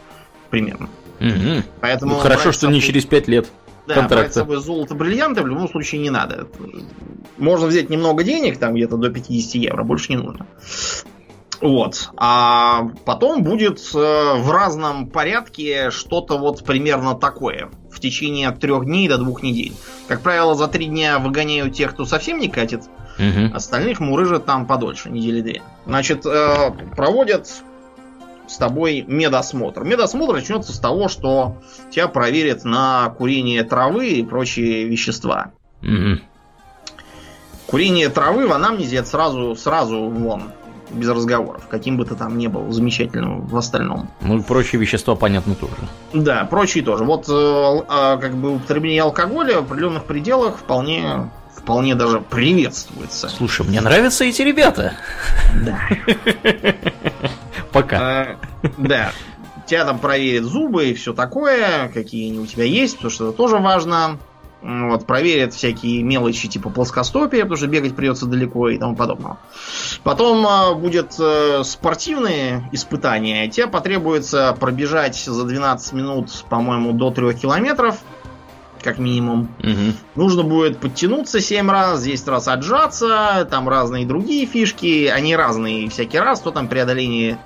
Примерно. Угу. Поэтому ну, хорошо, что не через 5 лет. Да, контракта. брать с собой золото, бриллианты в любом случае не надо. Можно взять немного денег, там где-то до 50 евро, больше не нужно. Вот. А потом будет э, в разном порядке что-то вот примерно такое. В течение от трех дней до двух недель. Как правило, за три дня выгоняют тех, кто совсем не катит. Угу. Остальных мурыжат там подольше, недели две. Значит, э, проводят с тобой медосмотр. Медосмотр начнется с того, что тебя проверят на курение травы и прочие вещества. Mm-hmm. Курение травы в анамнезе это сразу, сразу вон, без разговоров, каким бы ты там ни был замечательным в остальном. Ну, прочие вещества, понятно, тоже. Да, прочие тоже. Вот, э, э, как бы, употребление алкоголя в определенных пределах вполне, вполне даже приветствуется. Слушай, мне нравятся эти ребята. Да. Пока. А, да. Тебя там проверят зубы и все такое, какие они у тебя есть, потому что это тоже важно. Вот, проверят всякие мелочи типа плоскостопия, потому что бегать придется далеко и тому подобного. Потом э, будет э, спортивные испытания. Тебе потребуется пробежать за 12 минут, по-моему, до 3 километров как минимум. Мгм. Нужно будет подтянуться 7 раз, 10 раз отжаться, там разные другие фишки, они разные всякий раз, то там преодоление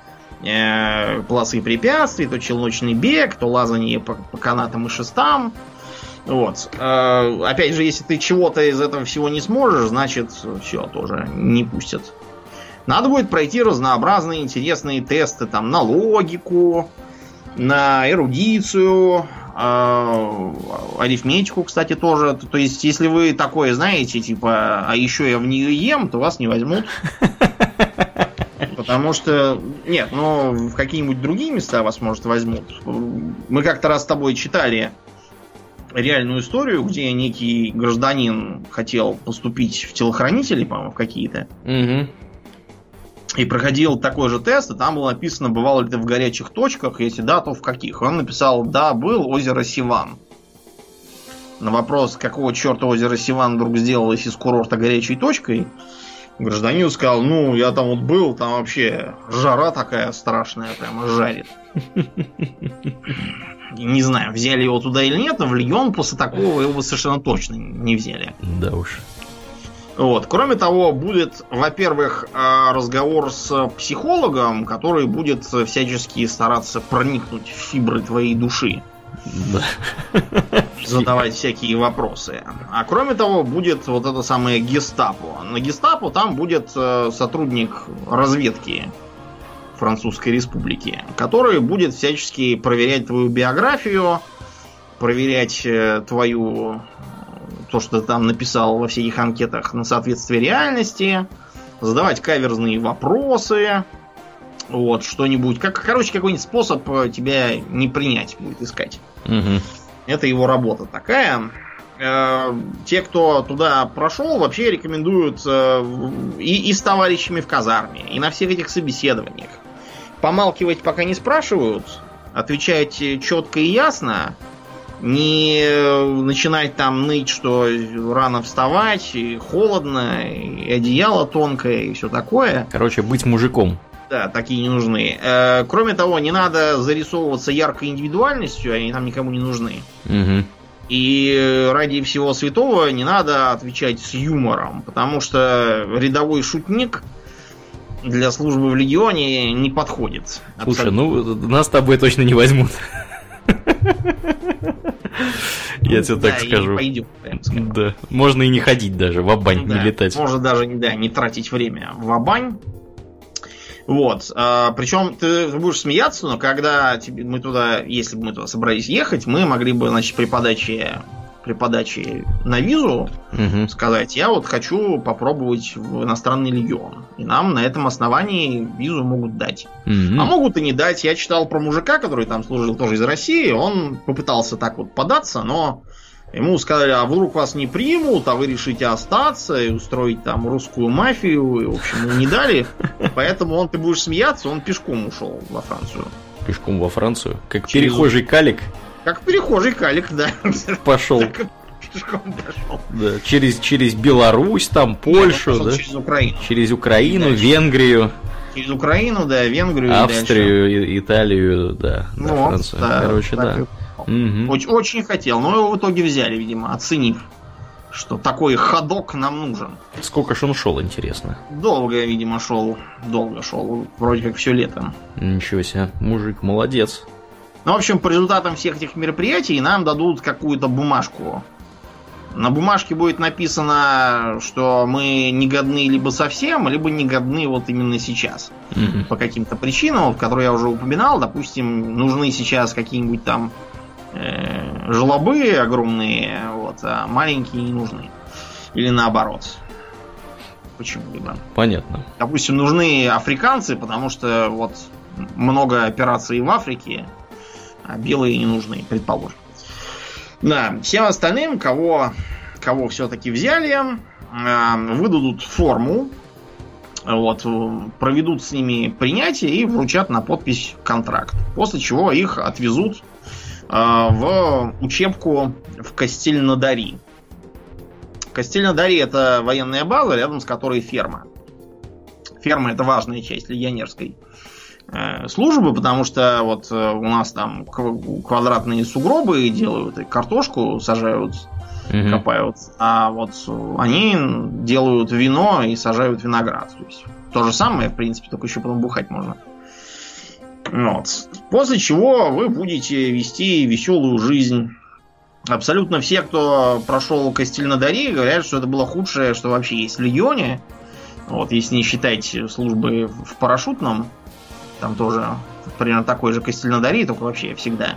э, полосы препятствий, то челночный бег, то лазание по, по канатам и шестам. Вот. Э, опять же, если ты чего-то из этого всего не сможешь, значит, все, тоже не пустят. Надо будет пройти разнообразные интересные тесты там на логику, на эрудицию, э, арифметику, кстати, тоже. То, есть, если вы такое знаете, типа, а еще я в нее ем, то вас не возьмут. Потому что, нет, ну, в какие-нибудь другие места вас, может, возьмут. Мы как-то раз с тобой читали реальную историю, где некий гражданин хотел поступить в телохранители, по-моему, в какие-то. Мгм. И проходил такой же тест, и там было написано, бывало ли ты в горячих точках, если да, то в каких. Он написал, да, был озеро Сиван. На вопрос, какого черта озеро Сиван вдруг сделалось из курорта горячей точкой, гражданин сказал, ну, я там вот был, там вообще жара такая страшная, прямо жарит. Не знаю, взяли его туда или нет, но в Легион после такого его совершенно точно не взяли. Да уж. Вот. Кроме того, будет, во-первых, э, разговор с психологом, который будет всячески стараться проникнуть в фибры твоей души, Да. Задавать всякие вопросы. А кроме того, будет вот это самое гестапо. На гестапо там будет э, сотрудник разведки Французской Республики, который будет всячески проверять твою биографию, проверять э, твою то, что ты там написал во всяких анкетах на соответствие реальности, задавать каверзные вопросы, вот, что-нибудь. Как, короче, какой-нибудь способ э, тебя не принять будет искать. Мгм. Это его работа такая. Э, Те, кто туда прошел, вообще рекомендуют э, и, и с товарищами в казарме, и на всех этих собеседованиях. Помалкивать пока не спрашивают, отвечать четко и ясно, не э, начинать там ныть, что рано вставать, и холодно, и одеяло тонкое, и все такое. Короче, быть мужиком. Да, такие не нужны. Э, Кроме того, не надо зарисовываться яркой индивидуальностью, они там никому не нужны. Мгм. И ради всего святого не надо отвечать с юмором, потому что рядовой шутник для службы в легионе не подходит. Слушай, ну нас с тобой точно не возьмут. Я тебе так скажу. Пойдем. Да. Можно и не ходить даже, в бань не Да, летать. Можно даже да, не тратить время в абань. Вот. причем ты будешь смеяться, но когда тебе, мы туда, если бы мы туда собрались ехать, мы могли бы, значит, при подаче, при подаче на визу Мгм. сказать, я вот хочу попробовать в иностранный легион. И нам на этом основании визу могут дать. Мгм. А могут и не дать. Я читал про мужика, который там служил тоже из России. Он попытался так вот податься, но ему сказали, а вдруг вас не примут, а вы решите остаться и устроить там русскую мафию. И, в общем, не дали. Поэтому он, ты будешь смеяться, он пешком ушел во Францию. Пешком во Францию. Как Через- перехожий калик Как перехожий калик, да. пошел. Так и Пешком пошел. Да, через, через Беларусь, там, Польшу, да? Через Украину. Через Украину. Венгрию, Через Украину, да, Венгрию и дальше. Австрию, и- Италию, да, да, Вот, Францию. да, Короче, да. Мгм. Очень, очень хотел, но его в итоге взяли, видимо, оценив, что такой ходок нам нужен. Сколько ж он шел, интересно. Долго, видимо, шел, долго шел, вроде как все лето. Ничего себе, мужик, молодец. Ну, в общем, по результатам всех этих мероприятий нам дадут какую-то бумажку. На бумажке будет написано, что мы не годны либо совсем, либо не годны вот именно сейчас. Мгм. По каким-то причинам, вот, которые я уже упоминал. Допустим, нужны сейчас какие-нибудь там э, желобы огромные, вот, а маленькие не нужны. Или наоборот. Почему-либо. Понятно. Допустим, нужны африканцы, потому что вот много операций в Африке, а белые не нужны, предположим. Да, всем остальным, кого, кого все-таки взяли, э, выдадут форму, вот, проведут с ними принятие и вручат на подпись контракт. После чего их отвезут в учебку в Костель-на-Дари. Кастельнадари это военная база, рядом с которой ферма. Ферма это важная часть легионерской э, службы, потому что вот э, у нас там квадратные сугробы делают, и картошку сажают, угу. копают, а вот они делают вино и сажают виноград. То есть то же самое, в принципе, только еще потом бухать можно. Вот. После чего вы будете вести веселую жизнь. Абсолютно все, кто прошел Кастельнадари, говорят, что это было худшее, что вообще есть в Легионе. Вот, если не считать службы в парашютном, там тоже примерно такой же Кастельнадари, только вообще всегда.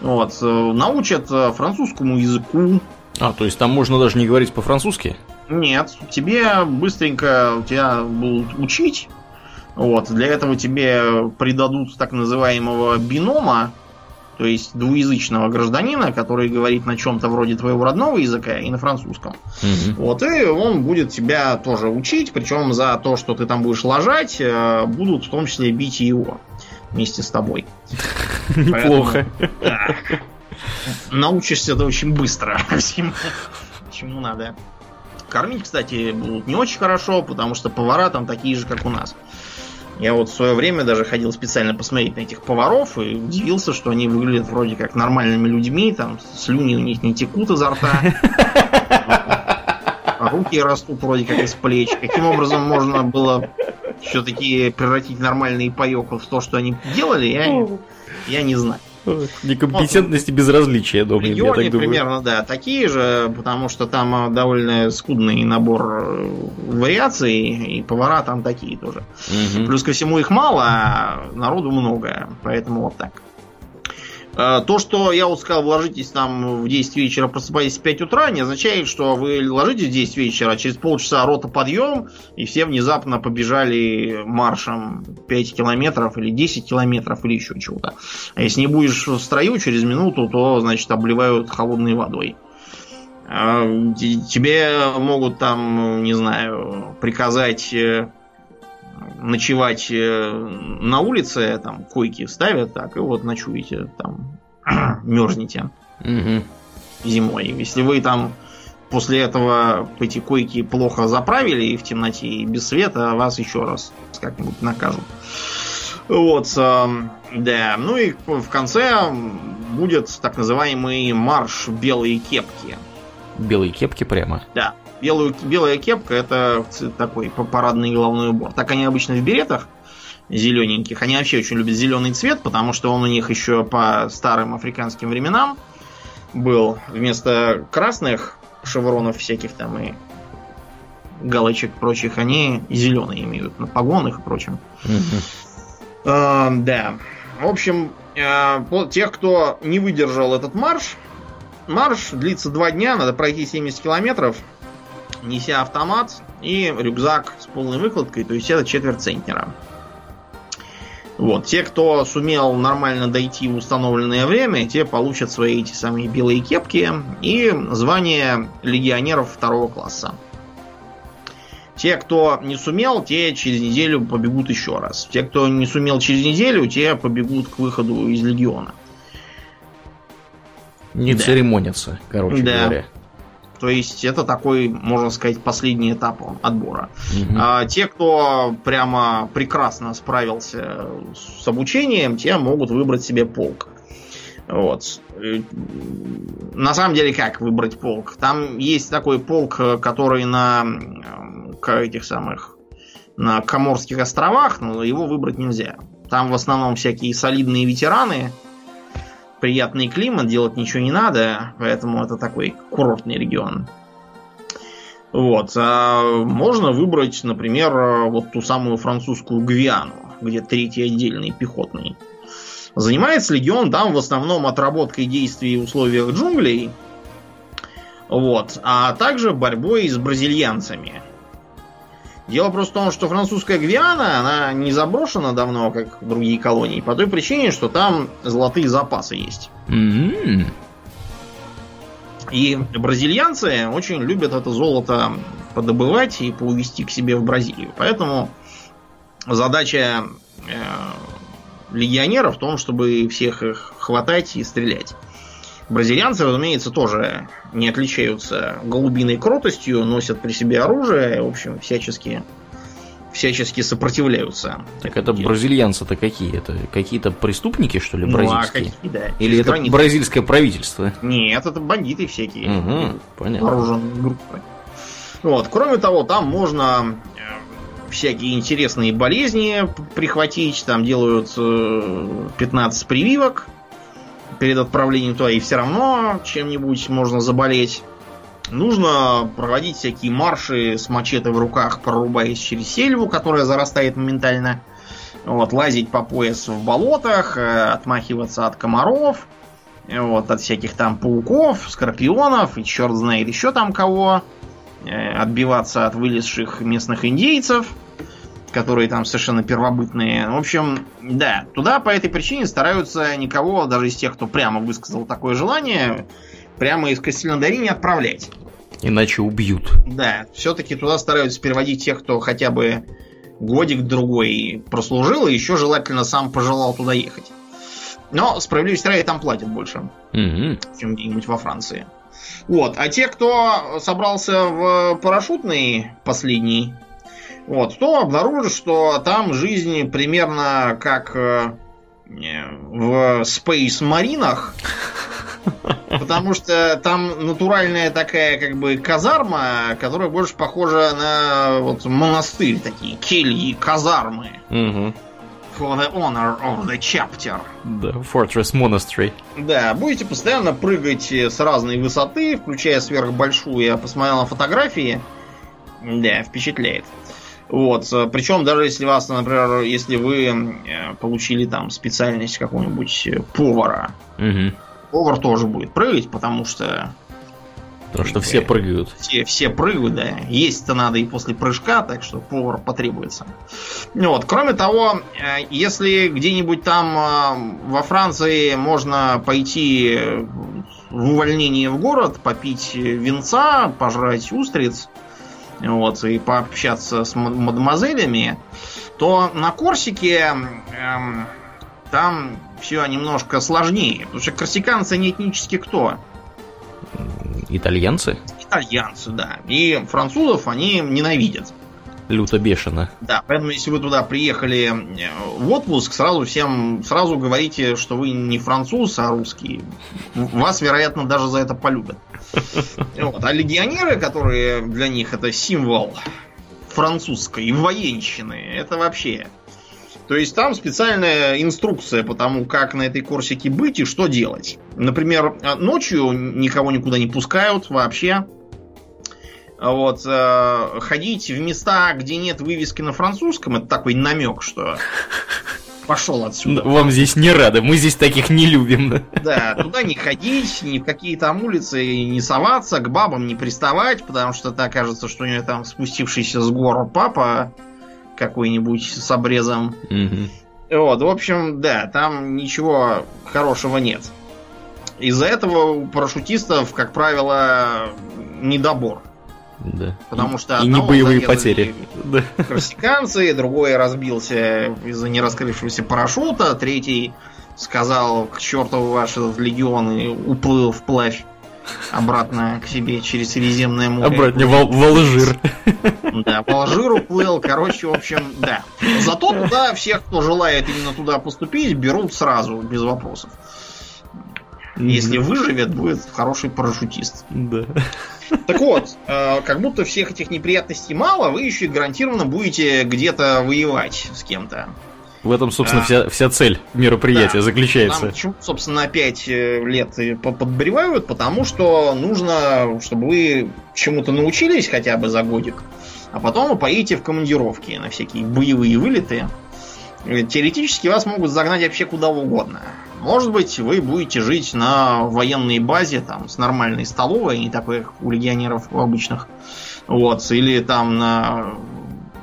Вот, научат французскому языку. А, то есть там можно даже не говорить по-французски? Нет, тебе быстренько тебя будут учить. Вот, для этого тебе придадут так называемого бинома, то есть двуязычного гражданина, который говорит на чем-то вроде твоего родного языка и на французском. Угу. Вот, и он будет тебя тоже учить, причем за то, что ты там будешь ложать, э, будут в том числе бить и его вместе с тобой. Неплохо. Научишься это очень быстро всему, чему надо. Кормить, кстати, будут не очень хорошо, потому что повара там такие же, как у нас. Я вот в свое время даже ходил специально посмотреть на этих поваров и удивился, что они выглядят вроде как нормальными людьми, там слюни у них не текут изо рта. А руки растут вроде как из плеч. Каким образом можно было все-таки превратить нормальный паек в то, что они делали, я, я не знаю. Некомпетентность и безразличие, думаю, я так думаю. примерно, да, такие же, потому что там а, довольно скудный набор э, вариаций, и повара там такие тоже. Угу. Плюс ко всему их мало, а народу много, поэтому вот так. Э, то, что я вот сказал, ложитесь там в 10 вечера, просыпаетесь в 5 утра, не означает, что вы ложитесь в 10 вечера, а через полчаса рота подъем, и все внезапно побежали маршем 5 километров или 10 километров или еще чего-то. А если не будешь в строю через минуту, то, значит, обливают холодной водой. Э, тебе могут там, не знаю, приказать э, ночевать э, на улице, там койки ставят, так, и вот ночуете там, мерзнете угу. зимой. Если вы там после этого эти койки плохо заправили и в темноте и без света, вас еще раз как-нибудь накажут. Вот, э, да. Ну и в конце будет так называемый марш белые кепки. Белые кепки прямо? Да белую, белая кепка это такой парадный головной убор. Так они обычно в беретах зелененьких. Они вообще очень любят зеленый цвет, потому что он у них еще по старым африканским временам был. Вместо красных шевронов всяких там и галочек прочих, они зеленые имеют на погонах и прочем. А, да. В общем, э, тех, кто не выдержал этот марш, марш длится два дня, надо пройти 70 километров неся автомат и рюкзак с полной выкладкой, то есть это четверть центнера. Вот, те, кто сумел нормально дойти в установленное время, те получат свои эти самые белые кепки и звание легионеров второго класса. Те, кто не сумел, те через неделю побегут еще раз. Те, кто не сумел через неделю, те побегут к выходу из легиона. Не да. церемонятся, короче да. говоря. То есть это такой, можно сказать, последний этап отбора. Угу. А те, кто прямо прекрасно справился с обучением, те могут выбрать себе полк. Вот. На самом деле, как выбрать полк? Там есть такой полк, который на этих самых на Коморских островах, но его выбрать нельзя. Там в основном всякие солидные ветераны, приятный климат, делать ничего не надо, поэтому это такой курортный регион. Вот. А можно выбрать, например, вот ту самую французскую Гвиану, где третий отдельный пехотный. Занимается легион там в основном отработкой действий в условиях джунглей, вот, а также борьбой с бразильянцами. Дело просто в том, что французская Гвиана, она не заброшена давно, как другие колонии, по той причине, что там золотые запасы есть. Mm-hmm. И бразильянцы очень любят это золото подобывать и поувести к себе в Бразилию. Поэтому задача э, легионеров в том, чтобы всех их хватать и стрелять. Бразильянцы, разумеется, тоже не отличаются голубиной кротостью, носят при себе оружие, в общем, всячески всячески сопротивляются. Так это бразильянцы-то какие? Это какие-то преступники, что ли, бразильские? Ну, а какие, да. Или это границы. бразильское правительство? Нет, это бандиты всякие. Угу, понятно. Вооруженные группы. Вот. Кроме того, там можно э, всякие интересные болезни прихватить. Там делают 15 э, прививок перед отправлением туда, и все равно чем-нибудь можно заболеть. Нужно проводить всякие марши с мачете в руках, прорубаясь через сельву, которая зарастает моментально. Вот, лазить по пояс в болотах, э, отмахиваться от комаров, вот, от всяких там пауков, скорпионов и черт знает еще там кого. Э, отбиваться от вылезших местных индейцев, которые там совершенно первобытные. В общем, да, туда по этой причине стараются никого, даже из тех, кто прямо высказал такое желание, прямо из Кастельнадари не отправлять. Иначе убьют. Да, все-таки туда стараются переводить тех, кто хотя бы годик-другой прослужил, и еще желательно сам пожелал туда ехать. Но справедливости ради там платят больше, угу. чем где-нибудь во Франции. Вот. А те, кто собрался в парашютный последний, вот, то обнаружит, что там жизнь примерно как э, в Space Маринах. Потому что там натуральная такая как бы казарма, которая больше похожа на вот монастырь такие, кельи, казармы. Угу. For the honor of the chapter. Да, Fortress Monastery. Да, будете постоянно прыгать с разной высоты, включая сверхбольшую. Я посмотрел на фотографии. Да, впечатляет. Вот. Причем даже если вас, например, если вы э, получили там специальность какого-нибудь э, повара, угу. повар тоже будет прыгать, потому что Потому что все прыгают. Все, все прыгают, да. Есть-то надо и после прыжка, так что повар потребуется. Вот. Кроме того, э, если где-нибудь там во Франции можно пойти в увольнение в город, попить винца, пожрать устриц, вот, и пообщаться с мадемуазелями, то на Корсике эм, там все немножко сложнее. Потому что корсиканцы не этнически кто? Итальянцы? Итальянцы, да. И французов они ненавидят. Люто бешено. Да, поэтому если вы туда приехали э, в отпуск, сразу всем сразу говорите, что вы не француз, а русский. Вас, вероятно, даже за это полюбят. Вот. А легионеры, которые для них это символ французской военщины, это вообще... То есть там специальная инструкция по тому, как на этой Корсике быть и что делать. Например, ночью никого никуда не пускают вообще. Вот, э, ходить в места, где нет вывески на французском, это такой намек, что пошел отсюда. Вам здесь не рады, мы здесь таких не любим. Да, туда не ходить, ни в какие там улицы не соваться, к бабам не приставать, потому что так кажется, что у нее там спустившийся с гор папа какой-нибудь с обрезом. Угу. Вот, в общем, да, там ничего хорошего нет. Из-за этого у парашютистов, как правило, недобор. Да. Потому что и не боевые потери. Да. Корсиканцы, другой разбился из-за нераскрывшегося парашюта, третий сказал к черту ваш этот легион и уплыл вплавь обратно к себе через Средиземное море. Обратно в, в Алжир. Да, в Алжир уплыл. Короче, в общем, да. Зато туда всех, кто желает именно туда поступить, берут сразу, без вопросов. Если выживет, будет хороший парашютист. Да. Так вот, э, как будто всех этих неприятностей мало, вы еще и гарантированно будете где-то воевать с кем-то. В этом, собственно, а, вся, вся цель мероприятия да, заключается. Почему, собственно, 5 э, лет подбревают? Потому что нужно, чтобы вы чему-то научились хотя бы за годик, а потом вы поедете в командировки на всякие боевые вылеты. Теоретически вас могут загнать вообще куда угодно. Может быть, вы будете жить на военной базе, там, с нормальной столовой, не такой, как у легионеров обычных. Вот, или там на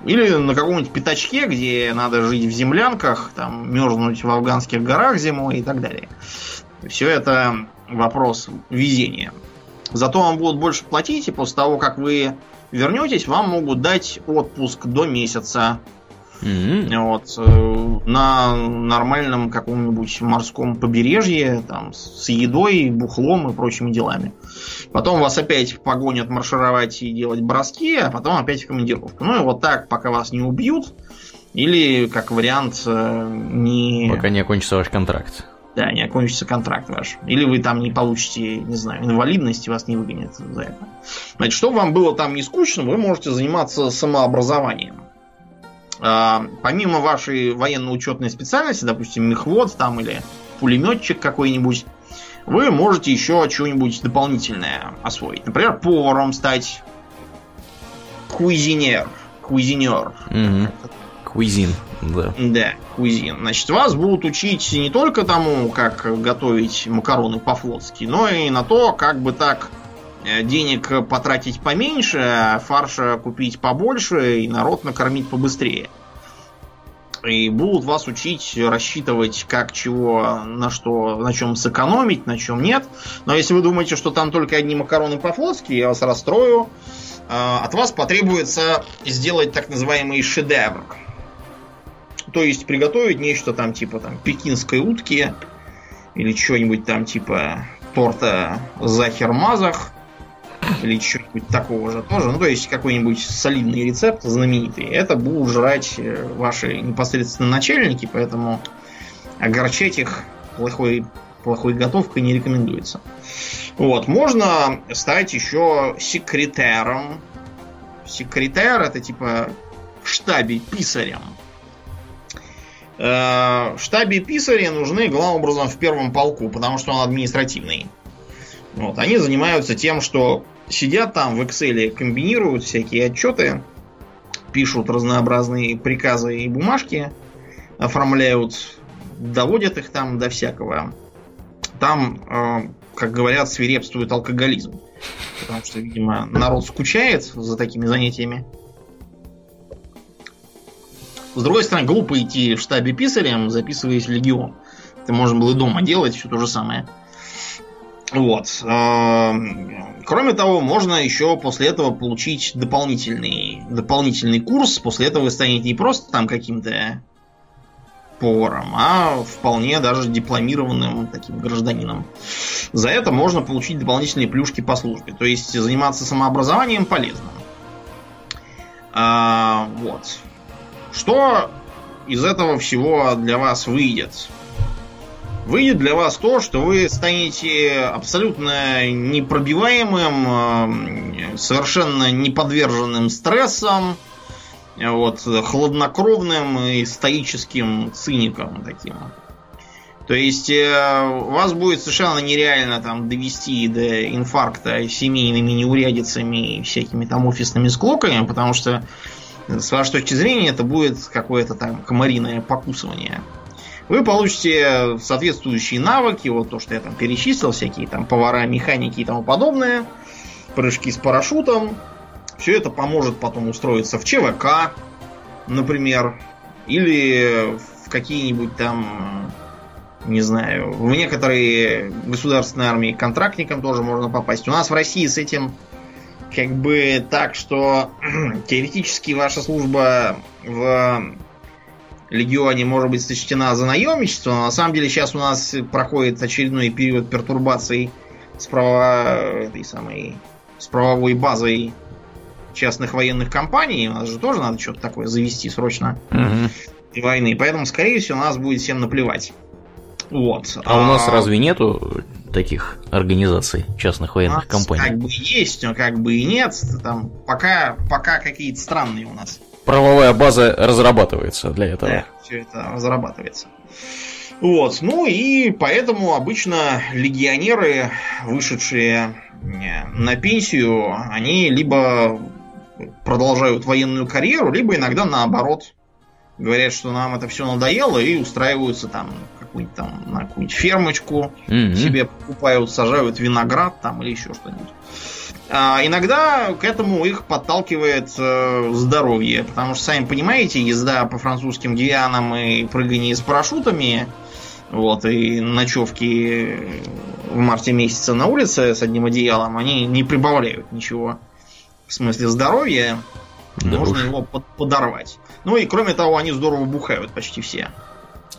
или на каком-нибудь пятачке, где надо жить в землянках, там, мерзнуть в афганских горах зимой и так далее. Все это вопрос везения. Зато вам будут больше платить, и после того, как вы вернетесь, вам могут дать отпуск до месяца Mm-hmm. Вот, э, на нормальном каком-нибудь морском побережье, там, с едой, бухлом и прочими делами. Потом вас опять погонят маршировать и делать броски, а потом опять в командировку. Ну и вот так, пока вас не убьют, или, как вариант, э, не... Пока не окончится ваш контракт. Да, не окончится контракт ваш. Или вы там не получите, не знаю, инвалидность, и вас не выгонят за это. Значит, чтобы вам было там не скучно, вы можете заниматься самообразованием. А, помимо вашей военно-учетной специальности, допустим, мехвод там или пулеметчик какой-нибудь, вы можете еще что-нибудь дополнительное освоить. Например, поваром стать. Куизинер. Куизинер. Угу. Куизин, да. Да, куизин. Значит, вас будут учить не только тому, как готовить макароны по-флотски, но и на то, как бы так денег потратить поменьше, а фарша купить побольше и народ накормить побыстрее. И будут вас учить рассчитывать, как чего, на что, на чем сэкономить, на чем нет. Но если вы думаете, что там только одни макароны по-флотски, я вас расстрою. Э, от вас потребуется сделать так называемый шедевр. То есть приготовить нечто там типа там пекинской утки или что-нибудь там типа торта захер-мазах или что-нибудь такого же тоже. Ну, то есть какой-нибудь солидный рецепт знаменитый. Это будут жрать э, ваши непосредственно начальники, поэтому огорчать их плохой, плохой готовкой не рекомендуется. Вот, можно стать еще секретарем. Секретарь это типа в штабе писарем. Э, в штабе писари нужны главным образом в первом полку, потому что он административный. Вот, они занимаются тем, что сидят там в Excel, комбинируют всякие отчеты, пишут разнообразные приказы и бумажки, оформляют, доводят их там до всякого. Там, э, как говорят, свирепствует алкоголизм. Потому что, видимо, народ скучает за такими занятиями. С другой стороны, глупо идти в штабе писарем, записываясь в легион. Это можно было и дома делать, все то же самое. Вот. Эм, кроме того, можно еще после этого получить дополнительный, дополнительный курс. После этого вы станете не просто там каким-то поваром, а вполне даже дипломированным таким гражданином. За это можно получить дополнительные плюшки по службе. То есть заниматься самообразованием полезно. А, вот. Что из этого всего для вас выйдет? Выйдет для вас то, что вы станете абсолютно непробиваемым, совершенно неподверженным стрессом, вот, хладнокровным и стоическим циником таким. То есть э, вас будет совершенно нереально там довести до инфаркта семейными неурядицами и всякими там офисными склоками, потому что с вашей точки зрения это будет какое-то там комариное покусывание. Вы получите соответствующие навыки, вот то, что я там перечислил, всякие там повара, механики и тому подобное, прыжки с парашютом. Все это поможет потом устроиться в ЧВК, например, или в какие-нибудь там, не знаю, в некоторые государственные армии контрактникам тоже можно попасть. У нас в России с этим как бы так, что теоретически ваша служба в легионе может быть сочтена за наемничество, но на самом деле сейчас у нас проходит очередной период пертурбаций с, право... этой самой... с правовой базой частных военных компаний. У нас же тоже надо что-то такое завести срочно угу. войны. Поэтому, скорее всего, у нас будет всем наплевать. Вот. А, а у нас а, разве нету таких организаций частных военных компаний? Как бы есть, но как бы и нет. Там пока, пока какие-то странные у нас. Правовая база разрабатывается для этого. Да, все это разрабатывается. Вот, ну и поэтому обычно легионеры, вышедшие э, на пенсию, они либо продолжают военную карьеру, либо иногда наоборот говорят, что нам это все надоело и устраиваются там какую-нибудь там на какую-нибудь фермочку, mm-hmm. себе покупают, сажают виноград там или еще что-нибудь. А, иногда к этому их подталкивает э, здоровье, потому что, сами понимаете, езда по французским гианам и прыгание с парашютами, вот, и ночевки в марте месяце на улице с одним одеялом, они не прибавляют ничего в смысле здоровья. Да Можно уж. его под подорвать. Ну и кроме того, они здорово бухают почти все.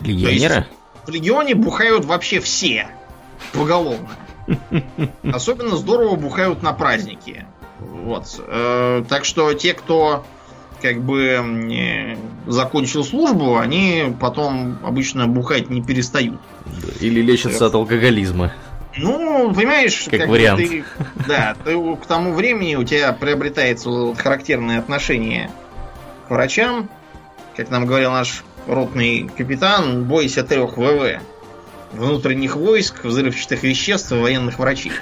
Легионеры? в Легионе бухают вообще все. Поголовно. Особенно здорово бухают на праздники. Вот. Э, так что те, кто как бы закончил службу, они потом обычно бухать не перестают. Или лечатся от алкоголизма. Ну, понимаешь, как, как вариант. Ты, да, ты к тому времени у тебя приобретается вот характерное отношение к врачам. Как нам говорил наш ротный капитан, бойся трех ВВ. Внутренних войск, взрывчатых веществ и военных врачей.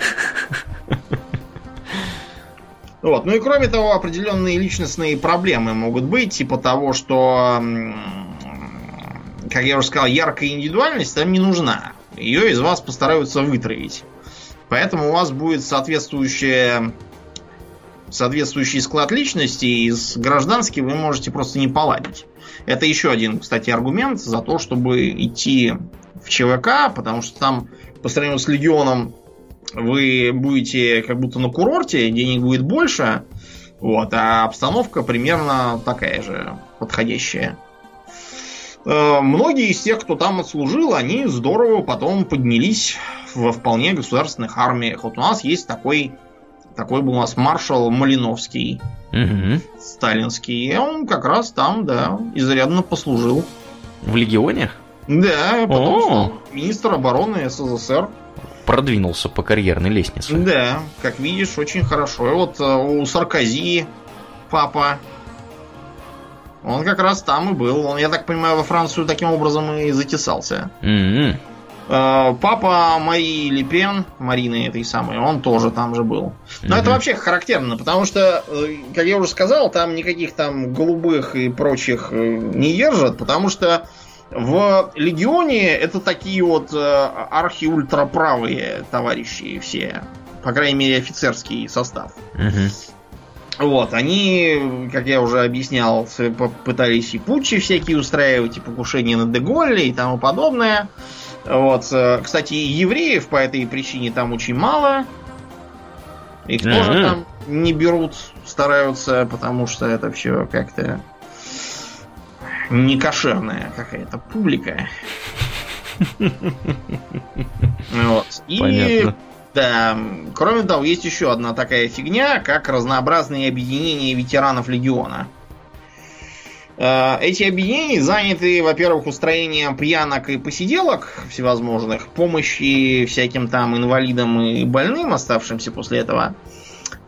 Вот. Ну и кроме того, определенные личностные проблемы могут быть, типа того, что, как я уже сказал, яркая индивидуальность там не нужна. Ее из вас постараются вытравить. Поэтому у вас будет соответствующая соответствующий склад личности, и с гражданским вы можете просто не поладить. Это еще один, кстати, аргумент за то, чтобы идти ЧВК, потому что там по сравнению с Легионом вы будете как будто на курорте, денег будет больше, вот, а обстановка примерно такая же, подходящая. Э, многие из тех, кто там отслужил, они здорово потом поднялись во вполне государственных армиях. Вот у нас есть такой, такой был у нас маршал Малиновский, угу. сталинский. И он как раз там, да, изрядно послужил. В легионе? Да, потом министр обороны СССР продвинулся по карьерной лестнице. Да, как видишь, очень хорошо. И вот э, у Саркози папа, он как раз там и был. Он, я так понимаю, во Францию таким образом и затесался. Mm-hmm. Папа Марии Лепен, Марины этой самой, он тоже там же был. Но mm-hmm. это вообще характерно, потому что, э, как я уже сказал, там никаких там голубых и прочих не держат, потому что в Легионе это такие вот э, архи-ультраправые товарищи все. По крайней мере, офицерский состав. Угу. Вот, они, как я уже объяснял, пытались и путчи всякие устраивать, и покушения на Деголле и тому подобное. Вот, э, кстати, евреев по этой причине там очень мало. Их тоже там не берут, стараются, потому что это все как-то не кошерная какая-то публика. Вот. И да, кроме того, есть еще одна такая фигня, как разнообразные объединения ветеранов Легиона. Э, эти объединения заняты, во-первых, устроением пьянок и посиделок всевозможных, помощи всяким там инвалидам и больным, оставшимся после этого,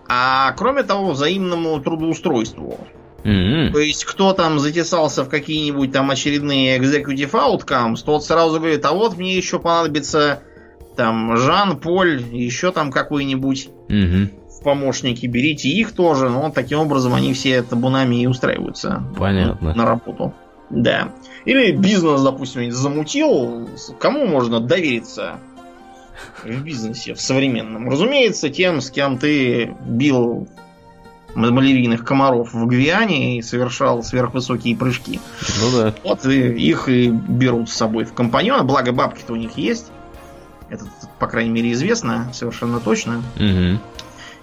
а кроме того, взаимному трудоустройству. Mm-hmm. То есть, кто там затесался в какие-нибудь там очередные executive outcomes, тот сразу говорит, а вот мне еще понадобится там Жан, Поль, еще там какой-нибудь mm-hmm. в помощники, берите их тоже. Ну, таким образом они все табунами и устраиваются Понятно. на работу. Да. Или бизнес, допустим, замутил. Кому можно довериться в бизнесе, в современном? Разумеется, тем, с кем ты бил малярийных комаров в Гвиане и совершал сверхвысокие прыжки. Ну да. Вот и их и берут с собой в компаньон. Благо бабки-то у них есть. Это, по крайней мере, известно совершенно точно. Угу.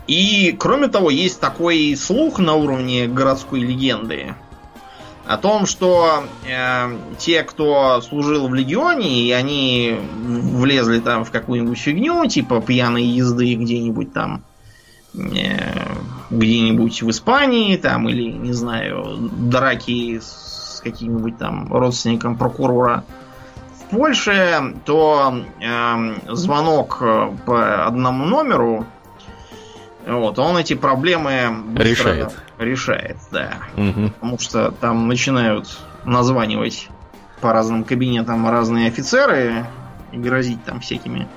И, кроме того, есть такой слух на уровне городской легенды о том, что э, те, кто служил в легионе, и они влезли там в какую-нибудь фигню, типа пьяной езды где-нибудь там Э, где-нибудь в Испании, там, или, не знаю, драки с каким-нибудь там родственником прокурора в Польше, то э, звонок по одному номеру, вот, он эти проблемы решает. Решает, да. Угу. Потому что там начинают названивать по разным кабинетам разные офицеры и грозить там всякими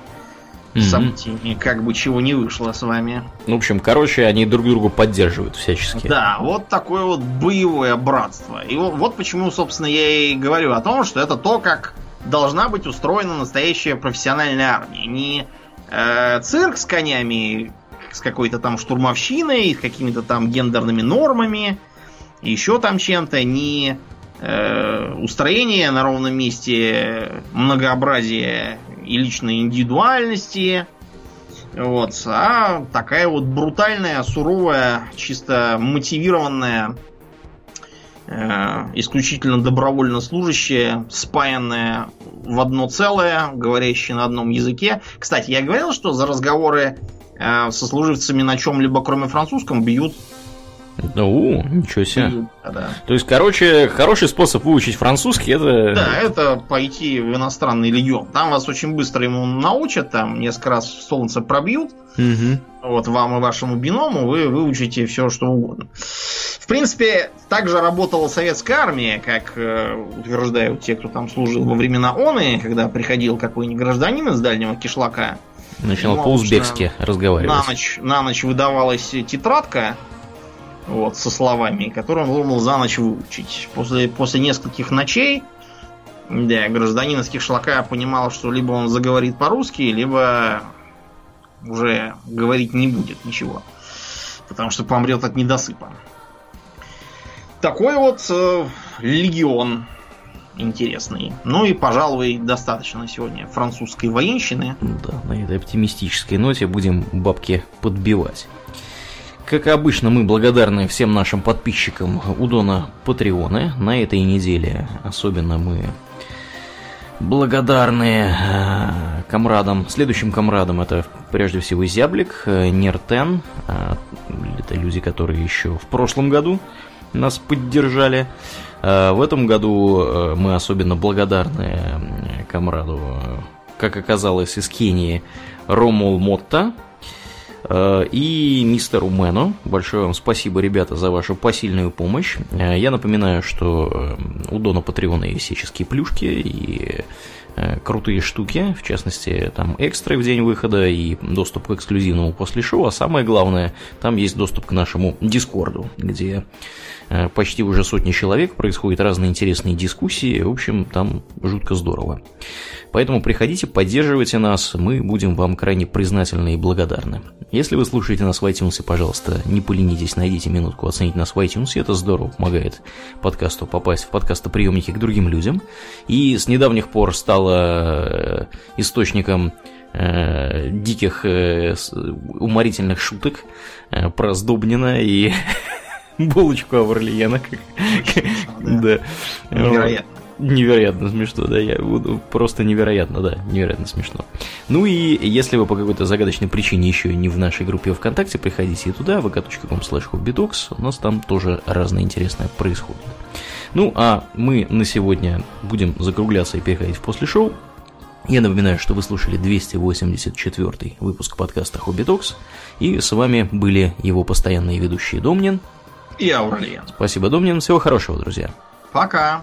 mm-hmm. событиями, как бы чего не вышло с вами. Ну, в общем, короче, они друг друга поддерживают всячески. Да, вот такое вот боевое братство. И вот, вот почему, собственно, я и говорю о том, что это то, как должна быть устроена настоящая профессиональная армия. Не э, цирк с конями, с какой-то там штурмовщиной, с какими-то там гендерными нормами, еще там чем-то, не э, устроение на ровном месте, многообразие и личной индивидуальности. Вот. А такая вот брутальная, суровая, чисто мотивированная э, исключительно добровольно служащие, спаянные в одно целое, говорящие на одном языке. Кстати, я говорил, что за разговоры э, со служивцами на чем-либо, кроме французском, бьют ну, ничего себе. Да. То есть, короче, хороший способ выучить французский это... Да, это пойти в иностранный легион. Там вас очень быстро ему научат, там несколько раз солнце пробьют. Угу. Вот вам и вашему биному вы выучите все, что угодно. В принципе, также работала советская армия, как э, утверждают те, кто там служил во времена ОНы, когда приходил какой-нибудь гражданин из дальнего кишлака. Начинал по-узбекски разговаривать. На ночь, на ночь выдавалась тетрадка, вот, со словами, которые он должен за ночь выучить. После, после нескольких ночей да, гражданин из Кишлака понимал, что либо он заговорит по-русски, либо уже говорить не будет ничего. Потому что помрет от недосыпа. Такой вот э, легион интересный. Ну и, пожалуй, достаточно сегодня французской военщины. Да, на этой оптимистической ноте будем бабки подбивать. Как обычно, мы благодарны всем нашим подписчикам у Дона Патреоны. На этой неделе особенно мы благодарны э, комрадам. Следующим комрадам это прежде всего Зяблик, э, Нертен. Э, это люди, которые еще в прошлом году нас поддержали. В этом году мы особенно благодарны комраду, как оказалось, из Кении Ромул Мотта, и мистеру Мэну. Большое вам спасибо, ребята, за вашу посильную помощь. Э, я напоминаю, что э, у Дона Патреона есть всяческие плюшки и крутые штуки, в частности, там экстры в день выхода и доступ к эксклюзивному после шоу, а самое главное, там есть доступ к нашему Дискорду, где почти уже сотни человек, происходят разные интересные дискуссии, в общем, там жутко здорово. Поэтому приходите, поддерживайте нас, мы будем вам крайне признательны и благодарны. Если вы слушаете нас в iTunes, пожалуйста, не поленитесь, найдите минутку, оцените нас в iTunes, это здорово помогает подкасту попасть в подкастоприемники к другим людям. И с недавних пор стало э, источником э, диких э, уморительных шуток э, про Сдобнина и булочку Аврельена. Да. Невероятно невероятно смешно, да, я буду просто невероятно, да, невероятно смешно. Ну и если вы по какой-то загадочной причине еще не в нашей группе ВКонтакте, приходите и туда, vk.com slash у нас там тоже разное интересное происходит. Ну, а мы на сегодня будем закругляться и переходить в после шоу. Я напоминаю, что вы слушали 284 выпуск подкаста Хобби Токс, и с вами были его постоянные ведущие Домнин и Ауралиен. Спасибо, Домнин, всего хорошего, друзья. Пока.